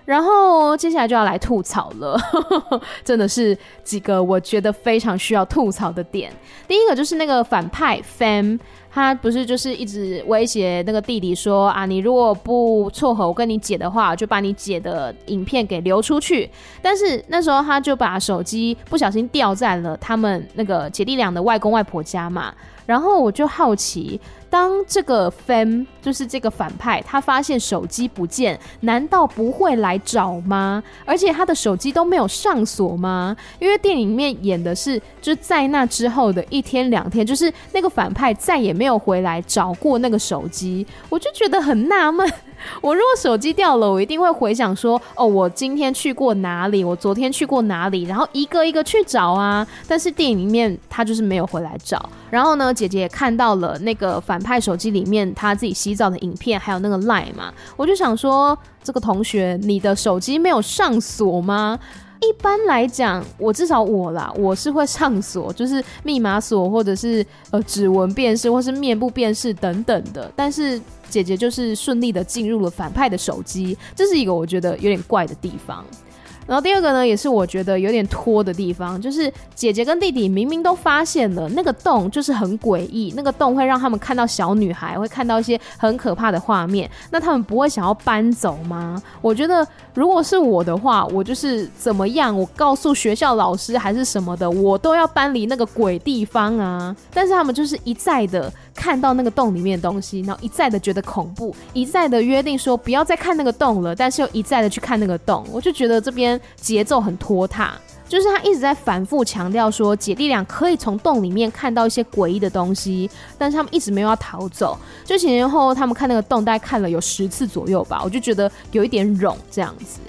然后接下来就要来吐槽了，[LAUGHS] 真的是几个我觉得非常需要吐槽的点。第一个就是那个反派 Fam，他不是就是一直威胁那个弟弟说啊，你如果不撮合我跟你姐的话，就把你姐的影片给流出去。但是那时候他就把手机不小心掉在了他们那个姐弟俩的外公外婆家嘛。然后我就好奇。当这个 Fam 就是这个反派，他发现手机不见，难道不会来找吗？而且他的手机都没有上锁吗？因为电影里面演的是，就在那之后的一天两天，就是那个反派再也没有回来找过那个手机，我就觉得很纳闷。[LAUGHS] 我如果手机掉了，我一定会回想说，哦，我今天去过哪里，我昨天去过哪里，然后一个一个去找啊。但是电影里面他就是没有回来找。然后呢，姐姐也看到了那个反派手机里面他自己洗澡的影片，还有那个 line 嘛，我就想说，这个同学，你的手机没有上锁吗？一般来讲，我至少我啦，我是会上锁，就是密码锁或者是呃指纹辨识或是面部辨识等等的。但是姐姐就是顺利的进入了反派的手机，这是一个我觉得有点怪的地方。然后第二个呢，也是我觉得有点拖的地方，就是姐姐跟弟弟明明都发现了那个洞，就是很诡异，那个洞会让他们看到小女孩，会看到一些很可怕的画面，那他们不会想要搬走吗？我觉得如果是我的话，我就是怎么样，我告诉学校老师还是什么的，我都要搬离那个鬼地方啊！但是他们就是一再的。看到那个洞里面的东西，然后一再的觉得恐怖，一再的约定说不要再看那个洞了，但是又一再的去看那个洞，我就觉得这边节奏很拖沓，就是他一直在反复强调说姐弟俩可以从洞里面看到一些诡异的东西，但是他们一直没有要逃走，就前前后后他们看那个洞大概看了有十次左右吧，我就觉得有一点冗这样子。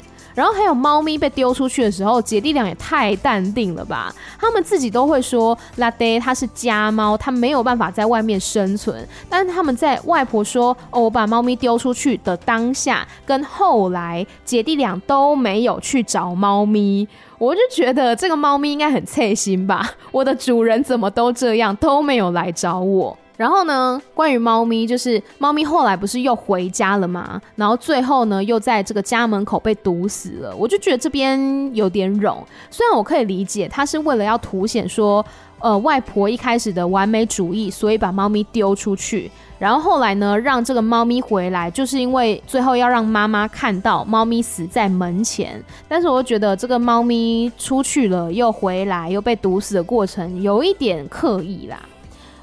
然后还有猫咪被丢出去的时候，姐弟俩也太淡定了吧？他们自己都会说拉爹它是家猫，它没有办法在外面生存。但是他们在外婆说哦，我把猫咪丢出去的当下跟后来，姐弟俩都没有去找猫咪。我就觉得这个猫咪应该很脆心吧？我的主人怎么都这样，都没有来找我。然后呢，关于猫咪，就是猫咪后来不是又回家了吗？然后最后呢，又在这个家门口被毒死了。我就觉得这边有点冗。虽然我可以理解，他是为了要凸显说，呃，外婆一开始的完美主义，所以把猫咪丢出去。然后后来呢，让这个猫咪回来，就是因为最后要让妈妈看到猫咪死在门前。但是我觉得这个猫咪出去了又回来又被毒死的过程，有一点刻意啦。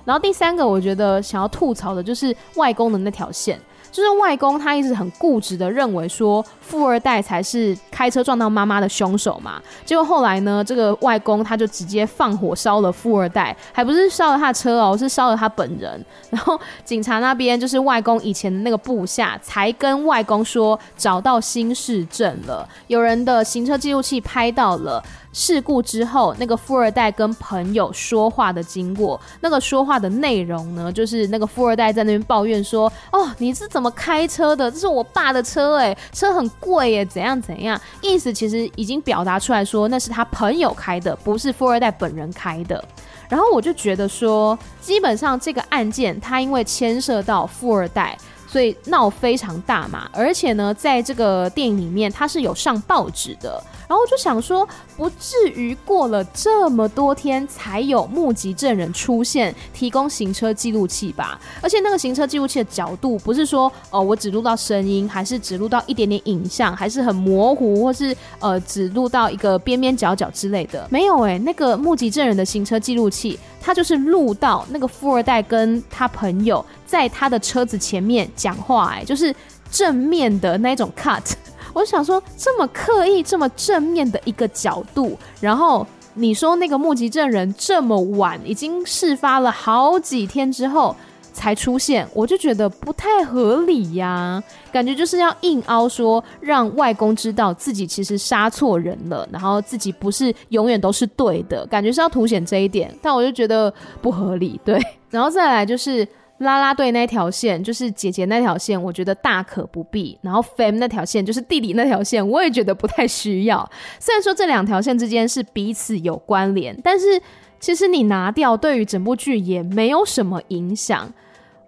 然后第三个，我觉得想要吐槽的就是外公的那条线。就是外公他一直很固执的认为说富二代才是开车撞到妈妈的凶手嘛，结果后来呢，这个外公他就直接放火烧了富二代，还不是烧了他车哦，是烧了他本人。然后警察那边就是外公以前的那个部下才跟外公说找到新市镇了，有人的行车记录器拍到了事故之后那个富二代跟朋友说话的经过，那个说话的内容呢，就是那个富二代在那边抱怨说，哦，你是怎么开车的？这是我爸的车诶，车很贵诶，怎样怎样？意思其实已经表达出来说，那是他朋友开的，不是富二代本人开的。然后我就觉得说，基本上这个案件他因为牵涉到富二代。所以闹非常大嘛，而且呢，在这个电影里面，它是有上报纸的。然后我就想说，不至于过了这么多天才有目击证人出现，提供行车记录器吧？而且那个行车记录器的角度，不是说哦，我只录到声音，还是只录到一点点影像，还是很模糊，或是呃，只录到一个边边角角之类的？没有诶、那个目击证人的行车记录器。他就是录到那个富二代跟他朋友在他的车子前面讲话，哎，就是正面的那种 cut。我想说，这么刻意、这么正面的一个角度，然后你说那个目击证人这么晚，已经事发了好几天之后。才出现，我就觉得不太合理呀，感觉就是要硬凹说，让外公知道自己其实杀错人了，然后自己不是永远都是对的，感觉是要凸显这一点，但我就觉得不合理，对。[LAUGHS] 然后再来就是拉拉队那条线，就是姐姐那条线，我觉得大可不必。然后 Fam 那条线，就是弟弟那条线，我也觉得不太需要。虽然说这两条线之间是彼此有关联，但是其实你拿掉，对于整部剧也没有什么影响。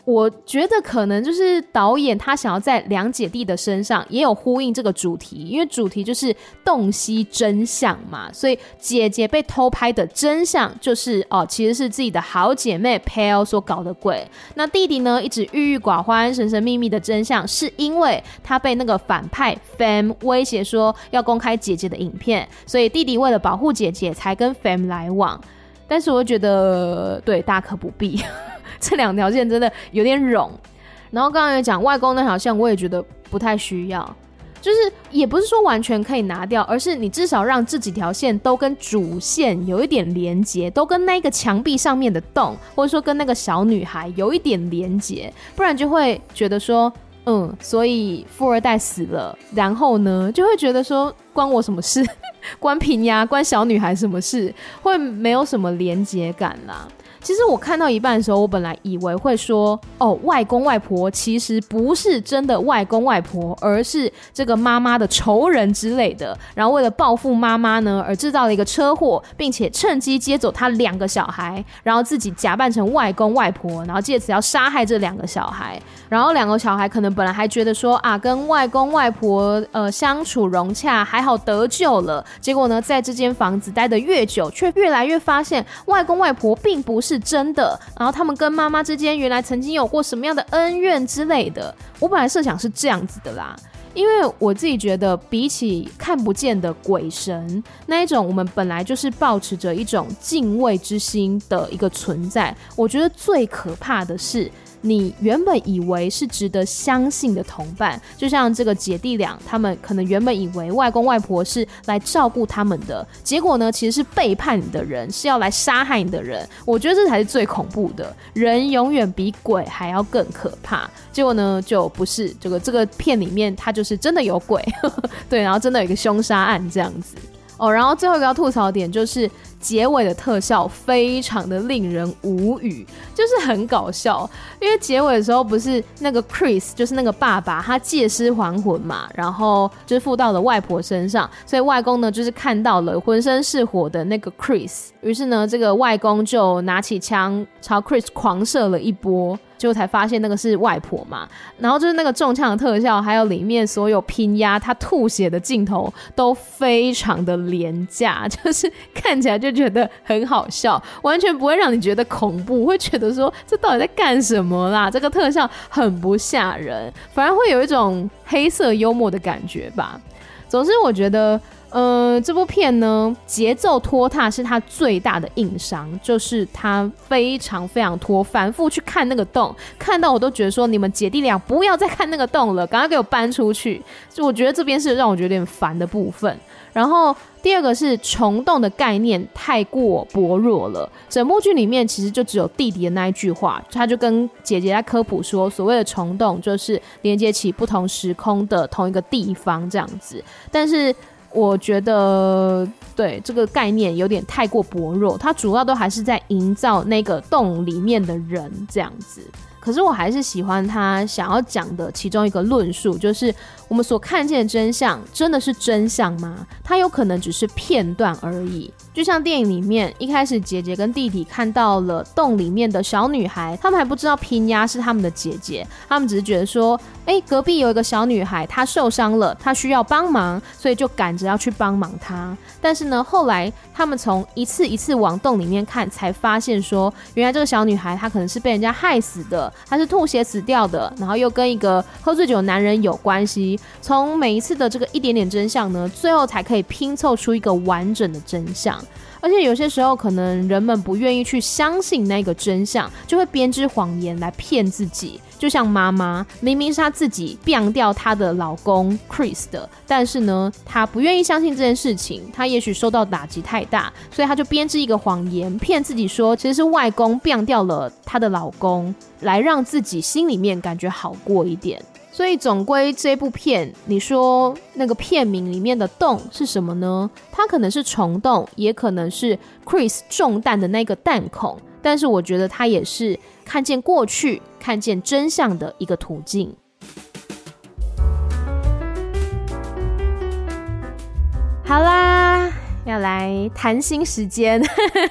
我觉得可能就是导演他想要在两姐弟的身上也有呼应这个主题，因为主题就是洞悉真相嘛，所以姐姐被偷拍的真相就是哦，其实是自己的好姐妹 Pale 所搞的鬼。那弟弟呢，一直郁郁寡欢、神神秘秘的真相，是因为他被那个反派 Fam 威胁说要公开姐姐的影片，所以弟弟为了保护姐姐才跟 Fam 来往。但是我觉得对，大可不必。这两条线真的有点冗。然后刚刚也讲外公那条线，我也觉得不太需要。就是也不是说完全可以拿掉，而是你至少让这几条线都跟主线有一点连接，都跟那个墙壁上面的洞，或者说跟那个小女孩有一点连接，不然就会觉得说，嗯，所以富二代死了，然后呢，就会觉得说关我什么事？[LAUGHS] 关平呀，关小女孩什么事？会没有什么连接感啦。其实我看到一半的时候，我本来以为会说，哦，外公外婆其实不是真的外公外婆，而是这个妈妈的仇人之类的。然后为了报复妈妈呢，而制造了一个车祸，并且趁机接走他两个小孩，然后自己假扮成外公外婆，然后借此要杀害这两个小孩。然后两个小孩可能本来还觉得说啊，跟外公外婆呃相处融洽，还好得救了。结果呢，在这间房子待得越久，却越来越发现外公外婆并不是。是真的，然后他们跟妈妈之间原来曾经有过什么样的恩怨之类的。我本来设想是这样子的啦，因为我自己觉得，比起看不见的鬼神那一种，我们本来就是抱持着一种敬畏之心的一个存在。我觉得最可怕的是。你原本以为是值得相信的同伴，就像这个姐弟俩，他们可能原本以为外公外婆是来照顾他们的，结果呢，其实是背叛你的人，是要来杀害你的人。我觉得这才是最恐怖的，人永远比鬼还要更可怕。结果呢，就不是这个这个片里面，他就是真的有鬼，[LAUGHS] 对，然后真的有一个凶杀案这样子。哦，然后最后一个要吐槽点就是。结尾的特效非常的令人无语，就是很搞笑。因为结尾的时候不是那个 Chris，就是那个爸爸，他借尸还魂嘛，然后就是附到了外婆身上，所以外公呢就是看到了浑身是火的那个 Chris，于是呢这个外公就拿起枪朝 Chris 狂射了一波。就才发现那个是外婆嘛，然后就是那个中枪的特效，还有里面所有拼压他吐血的镜头都非常的廉价，[LAUGHS] 就是看起来就觉得很好笑，完全不会让你觉得恐怖，会觉得说这到底在干什么啦？这个特效很不吓人，反而会有一种黑色幽默的感觉吧。总之，我觉得。呃，这部片呢，节奏拖沓是它最大的硬伤，就是它非常非常拖，反复去看那个洞，看到我都觉得说，你们姐弟俩不要再看那个洞了，赶快给我搬出去。就我觉得这边是让我觉得有点烦的部分。然后第二个是虫洞的概念太过薄弱了，整部剧里面其实就只有弟弟的那一句话，他就跟姐姐在科普说，所谓的虫洞就是连接起不同时空的同一个地方这样子，但是。我觉得对这个概念有点太过薄弱，它主要都还是在营造那个洞里面的人这样子。可是我还是喜欢他想要讲的其中一个论述，就是我们所看见的真相真的是真相吗？它有可能只是片段而已。就像电影里面一开始，姐姐跟弟弟看到了洞里面的小女孩，他们还不知道拼鸭是他们的姐姐，他们只是觉得说，哎，隔壁有一个小女孩，她受伤了，她需要帮忙，所以就赶着要去帮忙她。但是呢，后来他们从一次一次往洞里面看，才发现说，原来这个小女孩她可能是被人家害死的。她是吐血死掉的，然后又跟一个喝醉酒的男人有关系。从每一次的这个一点点真相呢，最后才可以拼凑出一个完整的真相。而且有些时候，可能人们不愿意去相信那个真相，就会编织谎言来骗自己。就像妈妈，明明是她自己毙掉她的老公 Chris 的，但是呢，她不愿意相信这件事情。她也许受到打击太大，所以她就编织一个谎言，骗自己说其实是外公毙掉了她的老公，来让自己心里面感觉好过一点。所以总归这部片，你说那个片名里面的洞是什么呢？它可能是虫洞，也可能是 Chris 中弹的那个弹孔。但是我觉得它也是看见过去、看见真相的一个途径。好啦，要来谈心时间，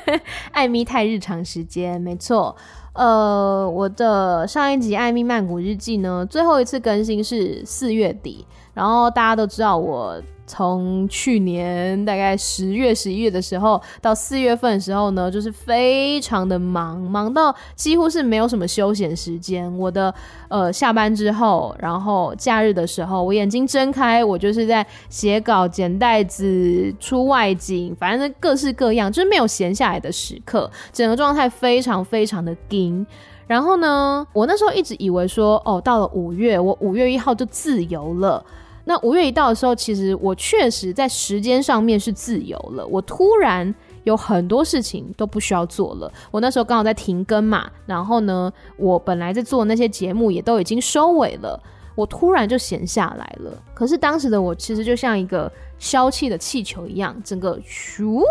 [LAUGHS] 艾咪太日常时间，没错。呃，我的上一集《艾米曼谷日记》呢，最后一次更新是四月底，然后大家都知道我。从去年大概十月、十一月的时候到四月份的时候呢，就是非常的忙，忙到几乎是没有什么休闲时间。我的呃下班之后，然后假日的时候，我眼睛睁开，我就是在写稿、剪袋子、出外景，反正各式各样，就是没有闲下来的时刻。整个状态非常非常的紧。然后呢，我那时候一直以为说，哦，到了五月，我五月一号就自由了。那五月一到的时候，其实我确实在时间上面是自由了。我突然有很多事情都不需要做了。我那时候刚好在停更嘛，然后呢，我本来在做那些节目也都已经收尾了。我突然就闲下来了。可是当时的我其实就像一个消气的气球一样，整个咻。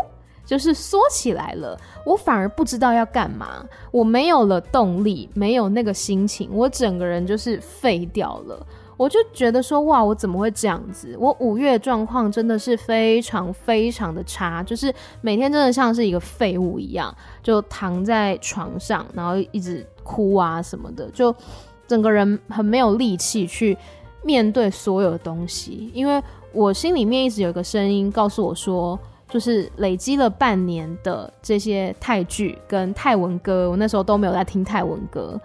就是缩起来了，我反而不知道要干嘛，我没有了动力，没有那个心情，我整个人就是废掉了。我就觉得说，哇，我怎么会这样子？我五月状况真的是非常非常的差，就是每天真的像是一个废物一样，就躺在床上，然后一直哭啊什么的，就整个人很没有力气去面对所有的东西，因为我心里面一直有一个声音告诉我说。就是累积了半年的这些泰剧跟泰文歌，我那时候都没有在听泰文歌，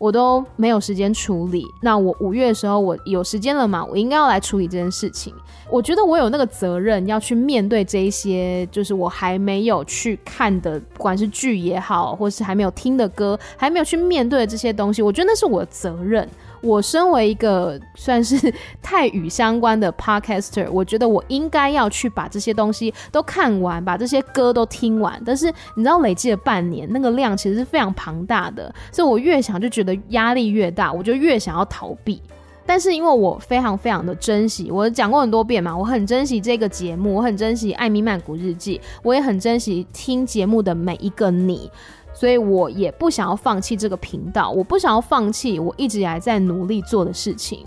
我都没有时间处理。那我五月的时候，我有时间了嘛，我应该要来处理这件事情。我觉得我有那个责任要去面对这一些，就是我还没有去看的，不管是剧也好，或是还没有听的歌，还没有去面对的这些东西，我觉得那是我的责任。我身为一个算是 [LAUGHS] 泰语相关的 podcaster，我觉得我应该要去把这些东西都看完，把这些歌都听完。但是你知道，累积了半年，那个量其实是非常庞大的，所以我越想就觉得压力越大，我就越想要逃避。但是因为我非常非常的珍惜，我讲过很多遍嘛，我很珍惜这个节目，我很珍惜《艾米曼谷日记》，我也很珍惜听节目的每一个你。所以我也不想要放弃这个频道，我不想要放弃我一直以来在努力做的事情。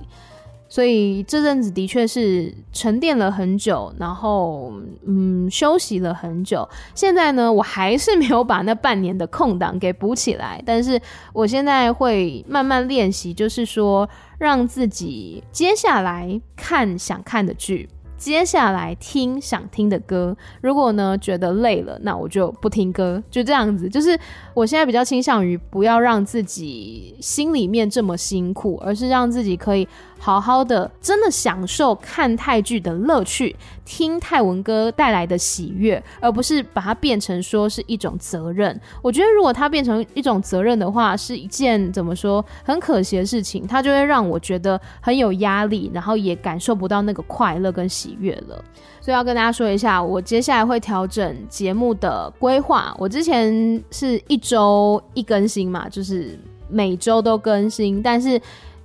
所以这阵子的确是沉淀了很久，然后嗯休息了很久。现在呢，我还是没有把那半年的空档给补起来，但是我现在会慢慢练习，就是说让自己接下来看想看的剧。接下来听想听的歌，如果呢觉得累了，那我就不听歌，就这样子。就是我现在比较倾向于不要让自己心里面这么辛苦，而是让自己可以。好好的，真的享受看泰剧的乐趣，听泰文歌带来的喜悦，而不是把它变成说是一种责任。我觉得如果它变成一种责任的话，是一件怎么说很可惜的事情，它就会让我觉得很有压力，然后也感受不到那个快乐跟喜悦了。所以要跟大家说一下，我接下来会调整节目的规划。我之前是一周一更新嘛，就是每周都更新，但是。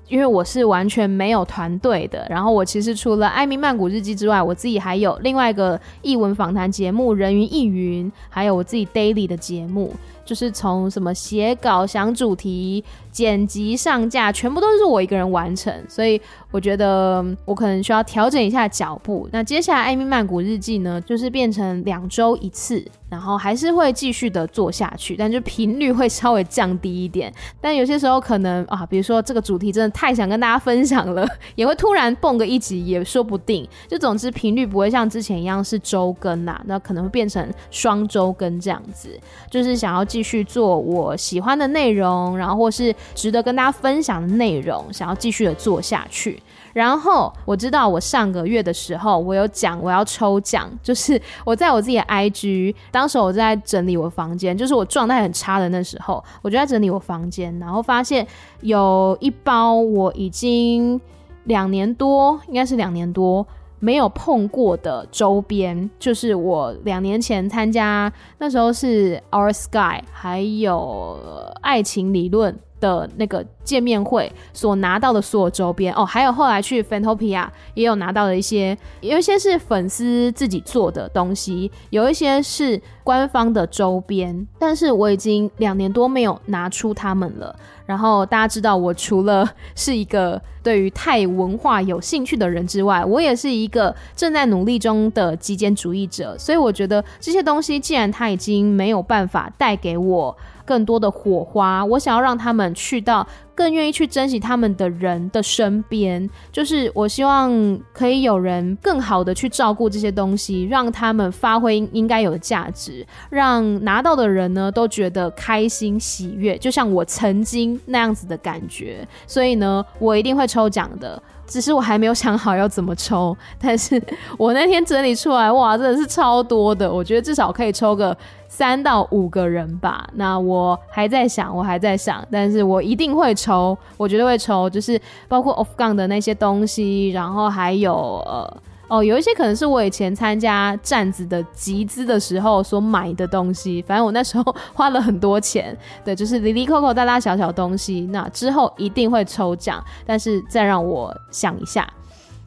因为我是完全没有团队的，然后我其实除了《艾米曼谷日记》之外，我自己还有另外一个译文访谈节目《人云亦云》，还有我自己 daily 的节目。就是从什么写稿、想主题、剪辑、上架，全部都是我一个人完成，所以我觉得我可能需要调整一下脚步。那接下来《艾米曼谷日记》呢，就是变成两周一次，然后还是会继续的做下去，但就频率会稍微降低一点。但有些时候可能啊，比如说这个主题真的太想跟大家分享了，也会突然蹦个一集，也说不定。就总之频率不会像之前一样是周更呐，那可能会变成双周更这样子，就是想要继继续做我喜欢的内容，然后或是值得跟大家分享的内容，想要继续的做下去。然后我知道我上个月的时候，我有讲我要抽奖，就是我在我自己的 IG，当时我在整理我房间，就是我状态很差的那时候，我就在整理我房间，然后发现有一包我已经两年多，应该是两年多。没有碰过的周边，就是我两年前参加，那时候是 Our Sky，还有爱情理论的那个见面会所拿到的所有周边哦，还有后来去 Fantopia 也有拿到的一些，有一些是粉丝自己做的东西，有一些是官方的周边，但是我已经两年多没有拿出它们了。然后大家知道，我除了是一个对于泰文化有兴趣的人之外，我也是一个正在努力中的极简主义者，所以我觉得这些东西既然他已经没有办法带给我。更多的火花，我想要让他们去到更愿意去珍惜他们的人的身边，就是我希望可以有人更好的去照顾这些东西，让他们发挥应该有的价值，让拿到的人呢都觉得开心喜悦，就像我曾经那样子的感觉。所以呢，我一定会抽奖的。只是我还没有想好要怎么抽。但是我那天整理出来，哇，真的是超多的，我觉得至少可以抽个三到五个人吧。那我还在想，我还在想，但是我一定会抽，我绝对会抽，就是包括 off gun 的那些东西，然后还有呃。哦，有一些可能是我以前参加站子的集资的时候所买的东西，反正我那时候花了很多钱，对，就是里里扣扣大大小小东西。那之后一定会抽奖，但是再让我想一下。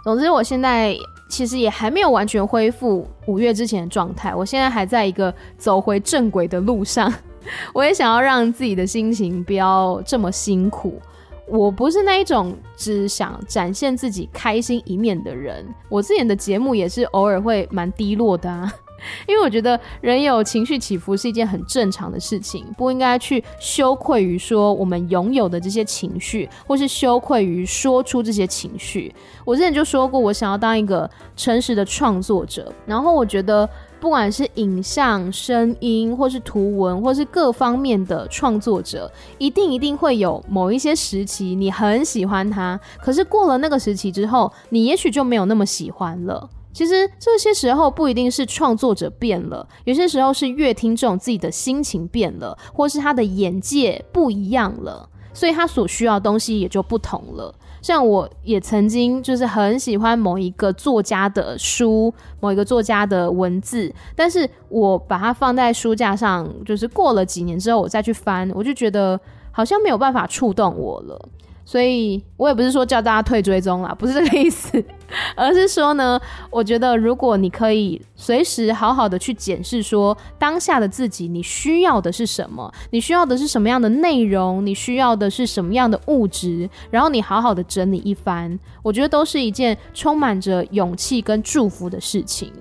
总之，我现在其实也还没有完全恢复五月之前的状态，我现在还在一个走回正轨的路上。[LAUGHS] 我也想要让自己的心情不要这么辛苦。我不是那一种只想展现自己开心一面的人，我之前的节目也是偶尔会蛮低落的啊，[LAUGHS] 因为我觉得人有情绪起伏是一件很正常的事情，不应该去羞愧于说我们拥有的这些情绪，或是羞愧于说出这些情绪。我之前就说过，我想要当一个诚实的创作者，然后我觉得。不管是影像、声音，或是图文，或是各方面的创作者，一定一定会有某一些时期你很喜欢他，可是过了那个时期之后，你也许就没有那么喜欢了。其实这些时候不一定是创作者变了，有些时候是乐听众自己的心情变了，或是他的眼界不一样了，所以他所需要的东西也就不同了。像我也曾经就是很喜欢某一个作家的书，某一个作家的文字，但是我把它放在书架上，就是过了几年之后我再去翻，我就觉得好像没有办法触动我了。所以我也不是说叫大家退追踪啦，[LAUGHS] 不是这个意思，而是说呢，我觉得如果你可以随时好好的去检视说当下的自己，你需要的是什么？你需要的是什么样的内容？你需要的是什么样的物质？然后你好好的整理一番，我觉得都是一件充满着勇气跟祝福的事情。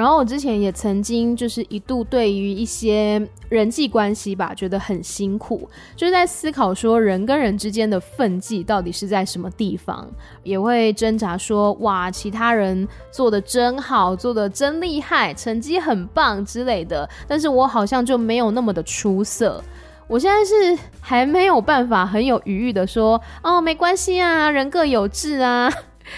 然后我之前也曾经就是一度对于一些人际关系吧，觉得很辛苦，就是在思考说人跟人之间的分际到底是在什么地方，也会挣扎说哇，其他人做得真好，做得真厉害，成绩很棒之类的，但是我好像就没有那么的出色。我现在是还没有办法很有余裕的说哦，没关系啊，人各有志啊。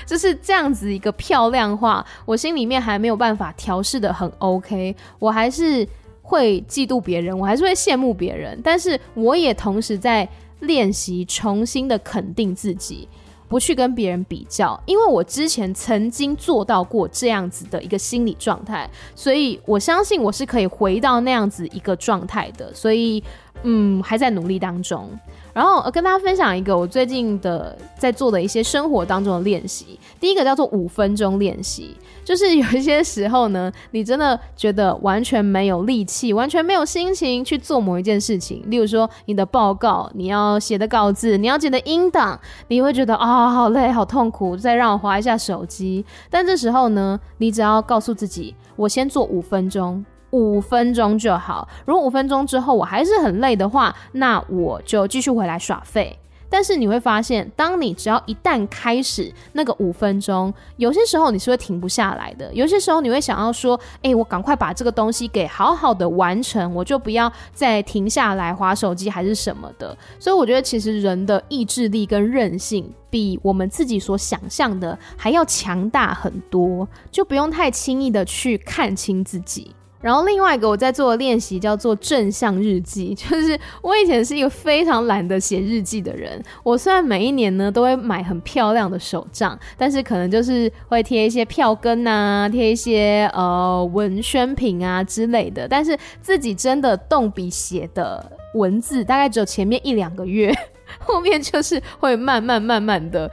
就是这样子一个漂亮话，我心里面还没有办法调试得很 OK，我还是会嫉妒别人，我还是会羡慕别人，但是我也同时在练习重新的肯定自己，不去跟别人比较，因为我之前曾经做到过这样子的一个心理状态，所以我相信我是可以回到那样子一个状态的，所以嗯，还在努力当中。然后跟大家分享一个我最近的在做的一些生活当中的练习。第一个叫做五分钟练习，就是有一些时候呢，你真的觉得完全没有力气，完全没有心情去做某一件事情。例如说你的报告，你要写的稿子，你要剪的音档，你会觉得啊、好累，好痛苦，再让我滑一下手机。但这时候呢，你只要告诉自己，我先做五分钟。五分钟就好。如果五分钟之后我还是很累的话，那我就继续回来耍废。但是你会发现，当你只要一旦开始那个五分钟，有些时候你是会停不下来的。有些时候你会想要说：“欸，我赶快把这个东西给好好的完成，我就不要再停下来划手机还是什么的。”所以我觉得，其实人的意志力跟韧性比我们自己所想象的还要强大很多，就不用太轻易的去看清自己。然后另外一个我在做的练习叫做正向日记，[LAUGHS] 就是我以前是一个非常懒得写日记的人。我虽然每一年呢都会买很漂亮的手账，但是可能就是会贴一些票根啊，贴一些呃文宣品啊之类的。但是自己真的动笔写的文字，大概只有前面一两个月，[LAUGHS] 后面就是会慢慢慢慢的。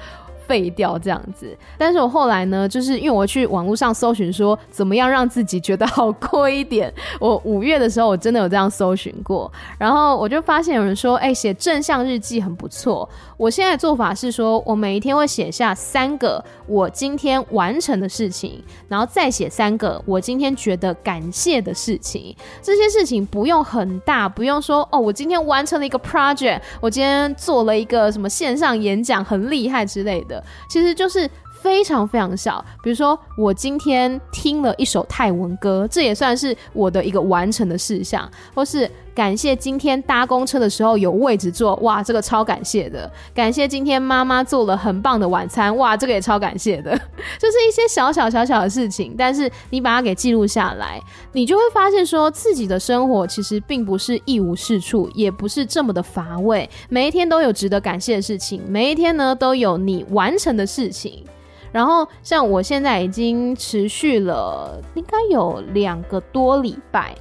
废掉这样子，但是我后来呢，就是因为我去网络上搜寻说怎么样让自己觉得好过一点。[LAUGHS] 我五月的时候我真的有这样搜寻过，然后我就发现有人说，哎、写正向日记很不错。我现在做法是说，我每一天会写下三个我今天完成的事情，然后再写三个我今天觉得感谢的事情。这些事情不用很大，不用说哦，我今天完成了一个 project，我今天做了一个什么线上演讲很厉害之类的。其实就是非常非常小，比如说我今天听了一首泰文歌，这也算是我的一个完成的事项，或是感谢今天搭公车的时候有位置坐，哇，这个超感谢的。感谢今天妈妈做了很棒的晚餐，哇，这个也超感谢的。[LAUGHS] 就是一些小小小小的事情，但是你把它给记录下来，你就会发现说自己的生活其实并不是一无是处，也不是这么的乏味。每一天都有值得感谢的事情，每一天呢都有你完成的事情。然后，像我现在已经持续了应该有两个多礼拜，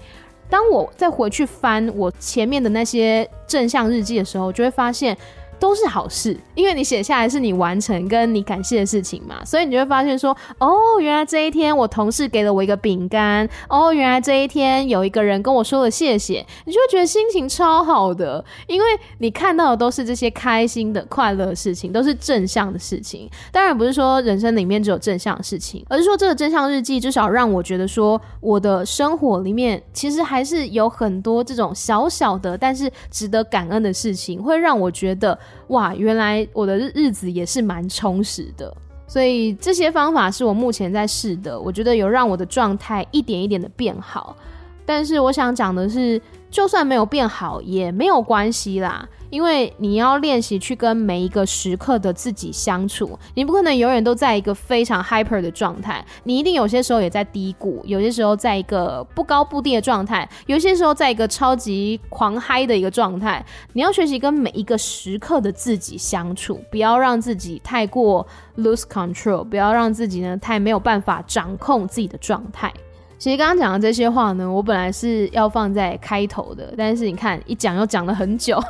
当我再回去翻我前面的那些正向日记的时候，就会发现。都是好事，因为你写下来是你完成跟你感谢的事情嘛，所以你就会发现说，哦，原来这一天我同事给了我一个饼干，哦，原来这一天有一个人跟我说了谢谢，你就会觉得心情超好的，因为你看到的都是这些开心的、快乐的事情，都是正向的事情。当然不是说人生里面只有正向的事情，而是说这个正向日记至少让我觉得说，我的生活里面其实还是有很多这种小小的，但是值得感恩的事情，会让我觉得。哇，原来我的日子也是蛮充实的，所以这些方法是我目前在试的，我觉得有让我的状态一点一点的变好。但是我想讲的是，就算没有变好也没有关系啦。因为你要练习去跟每一个时刻的自己相处，你不可能永远都在一个非常 hyper 的状态，你一定有些时候也在低谷，有些时候在一个不高不低的状态，有些时候在一个超级狂嗨的一个状态。你要学习跟每一个时刻的自己相处，不要让自己太过 lose control，不要让自己呢太没有办法掌控自己的状态。其实刚刚讲的这些话呢，我本来是要放在开头的，但是你看一讲又讲了很久，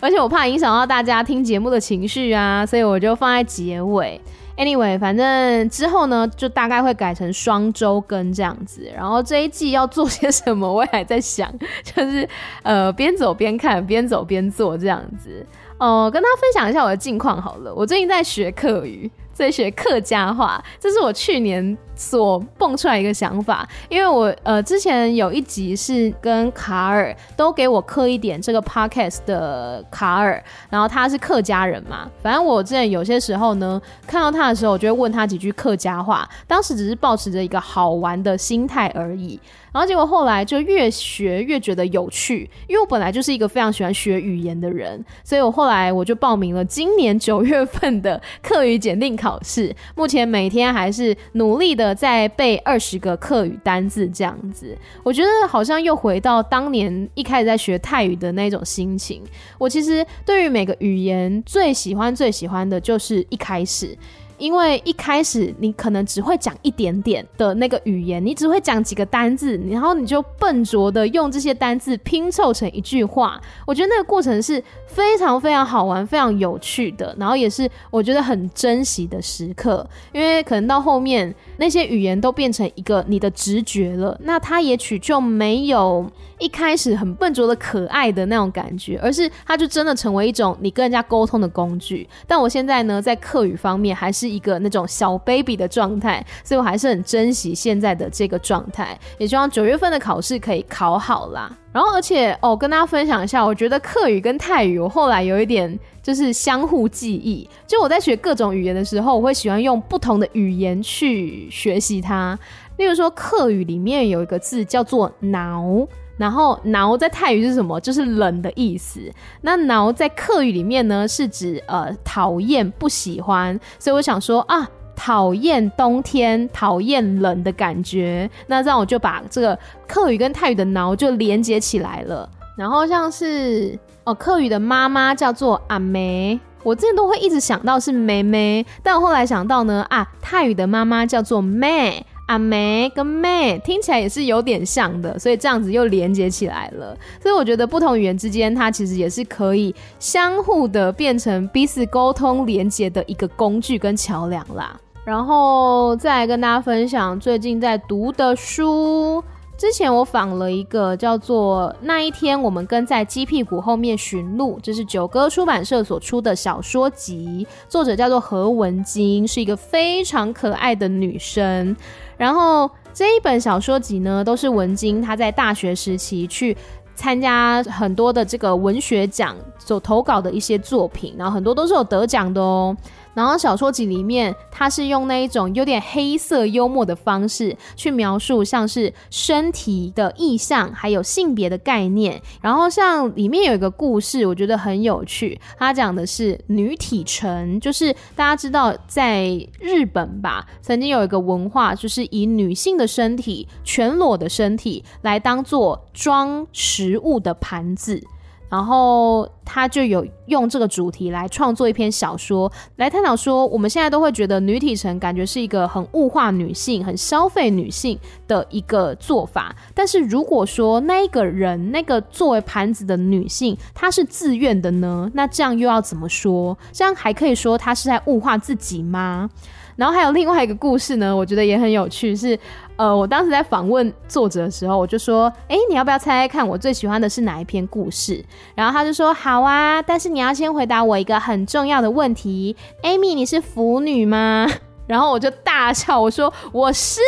而且我怕影响到大家听节目的情绪啊，[LAUGHS] 所以我就放在结尾。Anyway，反正之后呢，就大概会改成双周更这样子。然后这一季要做些什么，我也还在想，就是呃边走边看，边走边做这样子。哦、跟大家分享一下我的近况好了，我最近在学客语。在学客家话，这是我去年所蹦出来一个想法，因为我呃之前有一集是跟卡尔都给我刻一点这个 podcast 的卡尔，然后他是客家人嘛，反正我之前有些时候呢看到他的时候，我就会问他几句客家话，当时只是抱持着一个好玩的心态而已。然后结果后来就越学越觉得有趣，因为我本来就是一个非常喜欢学语言的人，所以我后来我就报名了今年 [LAUGHS] 九月份的客语检定考试。目前每天还是努力的在背二十个客语单字这样子，我觉得好像又回到当年一开始在学泰语的那种心情。我其实对于每个语言最喜欢最喜欢的就是一开始。因为一开始你可能只会讲一点点的那个语言，你只会讲几个单字，然后你就笨拙的用这些单字拼凑成一句话。我觉得那个过程是非常非常好玩、非常有趣的，然后也是我觉得很珍惜的时刻。因为可能到后面那些语言都变成一个你的直觉了，那它也许就没有一开始很笨拙的可爱的那种感觉，而是它就真的成为一种你跟人家沟通的工具。但我现在呢，在课语方面还是。一个那种小 baby 的状态，所以我还是很珍惜现在的这个状态，也希望九月份的考试可以考好啦。然后，而且哦，跟大家分享一下，我觉得客语跟泰语，我后来有一点就是相互记忆。就我在学各种语言的时候，我会喜欢用不同的语言去学习它。例如说，客语里面有一个字叫做“挠”。然后“挠”在泰语是什么？就是冷的意思。那“挠”在客语里面呢，是指呃讨厌、不喜欢。所以我想说啊，讨厌冬天，讨厌冷的感觉。那这样我就把这个客语跟泰语的“挠”就连接起来了。然后像是哦，客语的妈妈叫做阿梅，我之前都会一直想到是妹妹，但我后来想到呢，啊，泰语的妈妈叫做妹。阿梅跟妹听起来也是有点像的，所以这样子又连接起来了。所以我觉得不同语言之间，它其实也是可以相互的变成彼此沟通连接的一个工具跟桥梁啦。然后再来跟大家分享最近在读的书。之前我访了一个叫做《那一天我们跟在鸡屁股后面寻路》，这是九歌出版社所出的小说集，作者叫做何文晶，是一个非常可爱的女生。然后这一本小说集呢，都是文晶她在大学时期去参加很多的这个文学奖所投稿的一些作品，然后很多都是有得奖的哦。然后小说集里面，它是用那一种有点黑色幽默的方式去描述，像是身体的意象，还有性别的概念。然后像里面有一个故事，我觉得很有趣，它讲的是女体城，就是大家知道在日本吧，曾经有一个文化，就是以女性的身体、全裸的身体来当做装食物的盘子。然后他就有用这个主题来创作一篇小说，来探讨说，我们现在都会觉得女体城感觉是一个很物化女性、很消费女性的一个做法。但是如果说那一个人，那个作为盘子的女性，她是自愿的呢？那这样又要怎么说？这样还可以说她是在物化自己吗？然后还有另外一个故事呢，我觉得也很有趣，是呃，我当时在访问作者的时候，我就说，哎，你要不要猜猜看我最喜欢的是哪一篇故事？然后他就说，好啊，但是你要先回答我一个很重要的问题，Amy，你是腐女吗？[LAUGHS] 然后我就大笑，我说我是，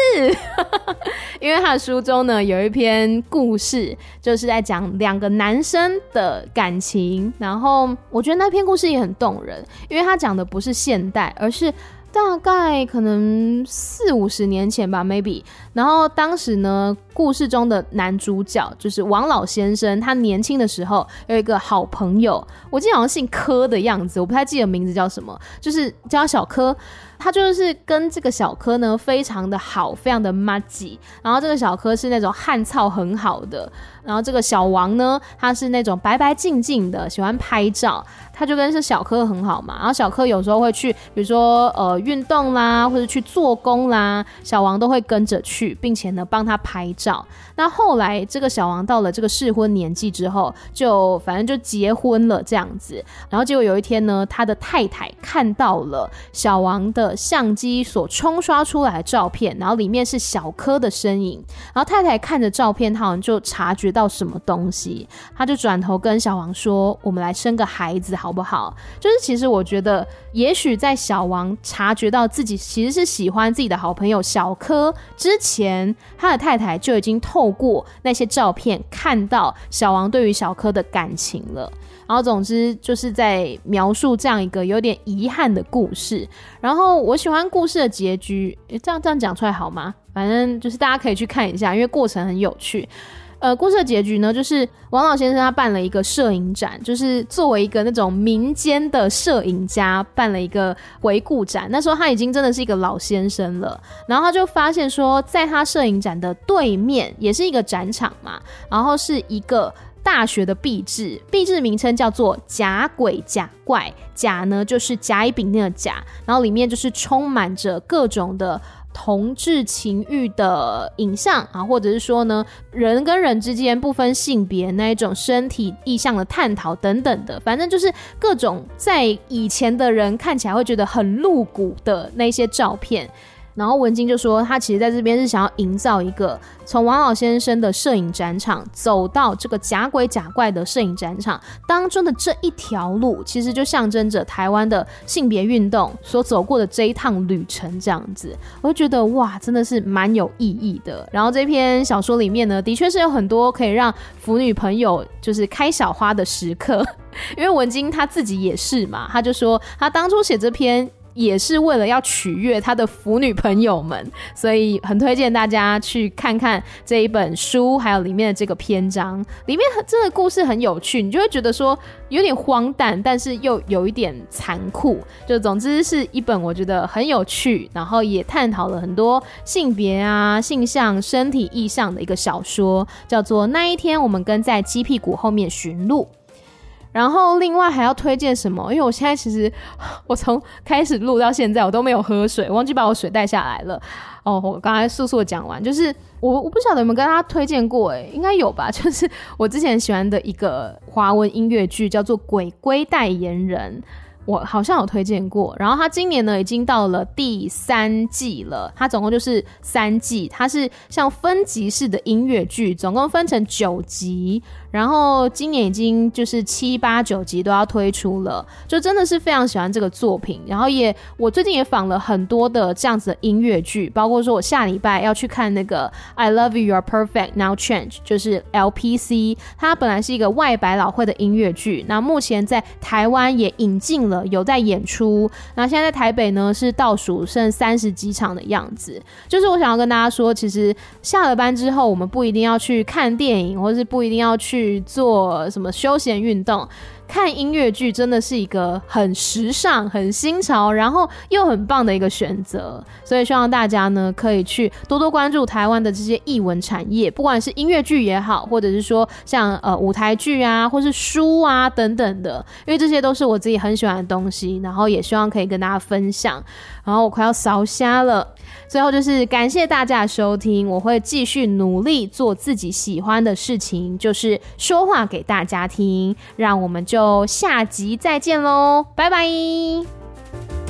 [LAUGHS] 因为他的书中呢有一篇故事，就是在讲两个男生的感情，然后我觉得那篇故事也很动人，因为他讲的不是现代，而是。大概可能四五十年前吧，maybe。然后当时呢，故事中的男主角就是王老先生，他年轻的时候有一个好朋友，我记得好像姓柯的样子，我不太记得名字叫什么，就是叫小柯。他就是跟这个小柯呢非常的好，非常的麻吉。然后这个小柯是那种汉草很好的，然后这个小王呢，他是那种白白净净的，喜欢拍照。他就跟是小柯很好嘛。然后小柯有时候会去，比如说呃运动啦，或者去做工啦，小王都会跟着去，并且呢帮他拍照。那后来这个小王到了这个适婚年纪之后，就反正就结婚了这样子。然后结果有一天呢，他的太太看到了小王的。相机所冲刷出来的照片，然后里面是小柯的身影。然后太太看着照片，他好像就察觉到到什么东西，他就转头跟小王说：“我们来生个孩子好不好？”就是其实我觉得，也许在小王察觉到自己其实是喜欢自己的好朋友小柯之前，他的太太就已经透过那些照片看到小王对于小柯的感情了。然后，总之就是在描述这样一个有点遗憾的故事。然后，我喜欢故事的结局，这样这样讲出来好吗？反正就是大家可以去看一下，因为过程很有趣。呃，故事的结局呢，就是王老先生他办了一个摄影展，就是作为一个那种民间的摄影家办了一个回顾展。那时候他已经真的是一个老先生了，然后他就发现说，在他摄影展的对面也是一个展场嘛，然后是一个。大学的壁制，壁制名称叫做“甲鬼甲怪”，甲呢就是甲乙丙丁的甲，然后里面就是充满着各种的同志情欲的影像啊，或者是说呢，人跟人之间不分性别那一种身体意向的探讨等等的，反正就是各种在以前的人看起来会觉得很露骨的那些照片。然后文晶就说，他其实在这边是想要营造一个从王老先生的摄影展场走到这个假鬼假怪的摄影展场当中的这一条路，其实就象征着台湾的性别运动所走过的这一趟旅程。这样子，我就觉得哇，真的是蛮有意义的。然后这篇小说里面呢，的确是有很多可以让腐女朋友就是开小花的时刻，因为文晶他自己也是嘛，他就说他当初写这篇。也是为了要取悦他的腐女朋友们，所以很推荐大家去看看这一本书，还有里面的这个篇章。里面真的故事很有趣，你就会觉得说有点荒诞，但是又有一点残酷。就总之是一本我觉得很有趣，然后也探讨了很多性别啊、性向、身体意象的一个小说，叫做《那一天我们跟在鸡屁股后面寻路》。然后另外还要推荐什么？因为我现在其实我从开始录到现在我都没有喝水，忘记把我水带下来了。哦，我刚才速速讲完，就是我我不晓得有没有跟大家推荐过，诶，应该有吧？[LAUGHS] 就是我之前喜欢的一个华文音乐剧叫做《鬼鬼代言人》。我好像有推荐过，然后他今年呢已经到了第三季了，它总共就是三季，它是像分级式的音乐剧，总共分成九集，然后今年已经就是七八九集都要推出了，就真的是非常喜欢这个作品，然后也我最近也访了很多的这样子的音乐剧，包括说我下礼拜要去看那个 I Love You You're Perfect Now Change，就是 LPC，它本来是一个外百老汇的音乐剧，那目前在台湾也引进了。有在演出。那现在在台北呢是倒数剩三十几场的样子。就是我想要跟大家说，其实下了班之后，我们不一定要去看电影，或是不一定要去去做什么休闲运动。看音乐剧真的是一个很时尚、很新潮，然后又很棒的一个选择，所以希望大家呢可以去多多关注台湾的这些艺文产业，不管是音乐剧也好，或者是说像呃舞台剧啊，或是书啊等等的，因为这些都是我自己很喜欢的东西，然后也希望可以跟大家分享。然后我快要烧瞎了。最后就是感谢大家收听，我会继续努力做自己喜欢的事情，就是说话给大家听。让我们就下集再见喽，拜拜。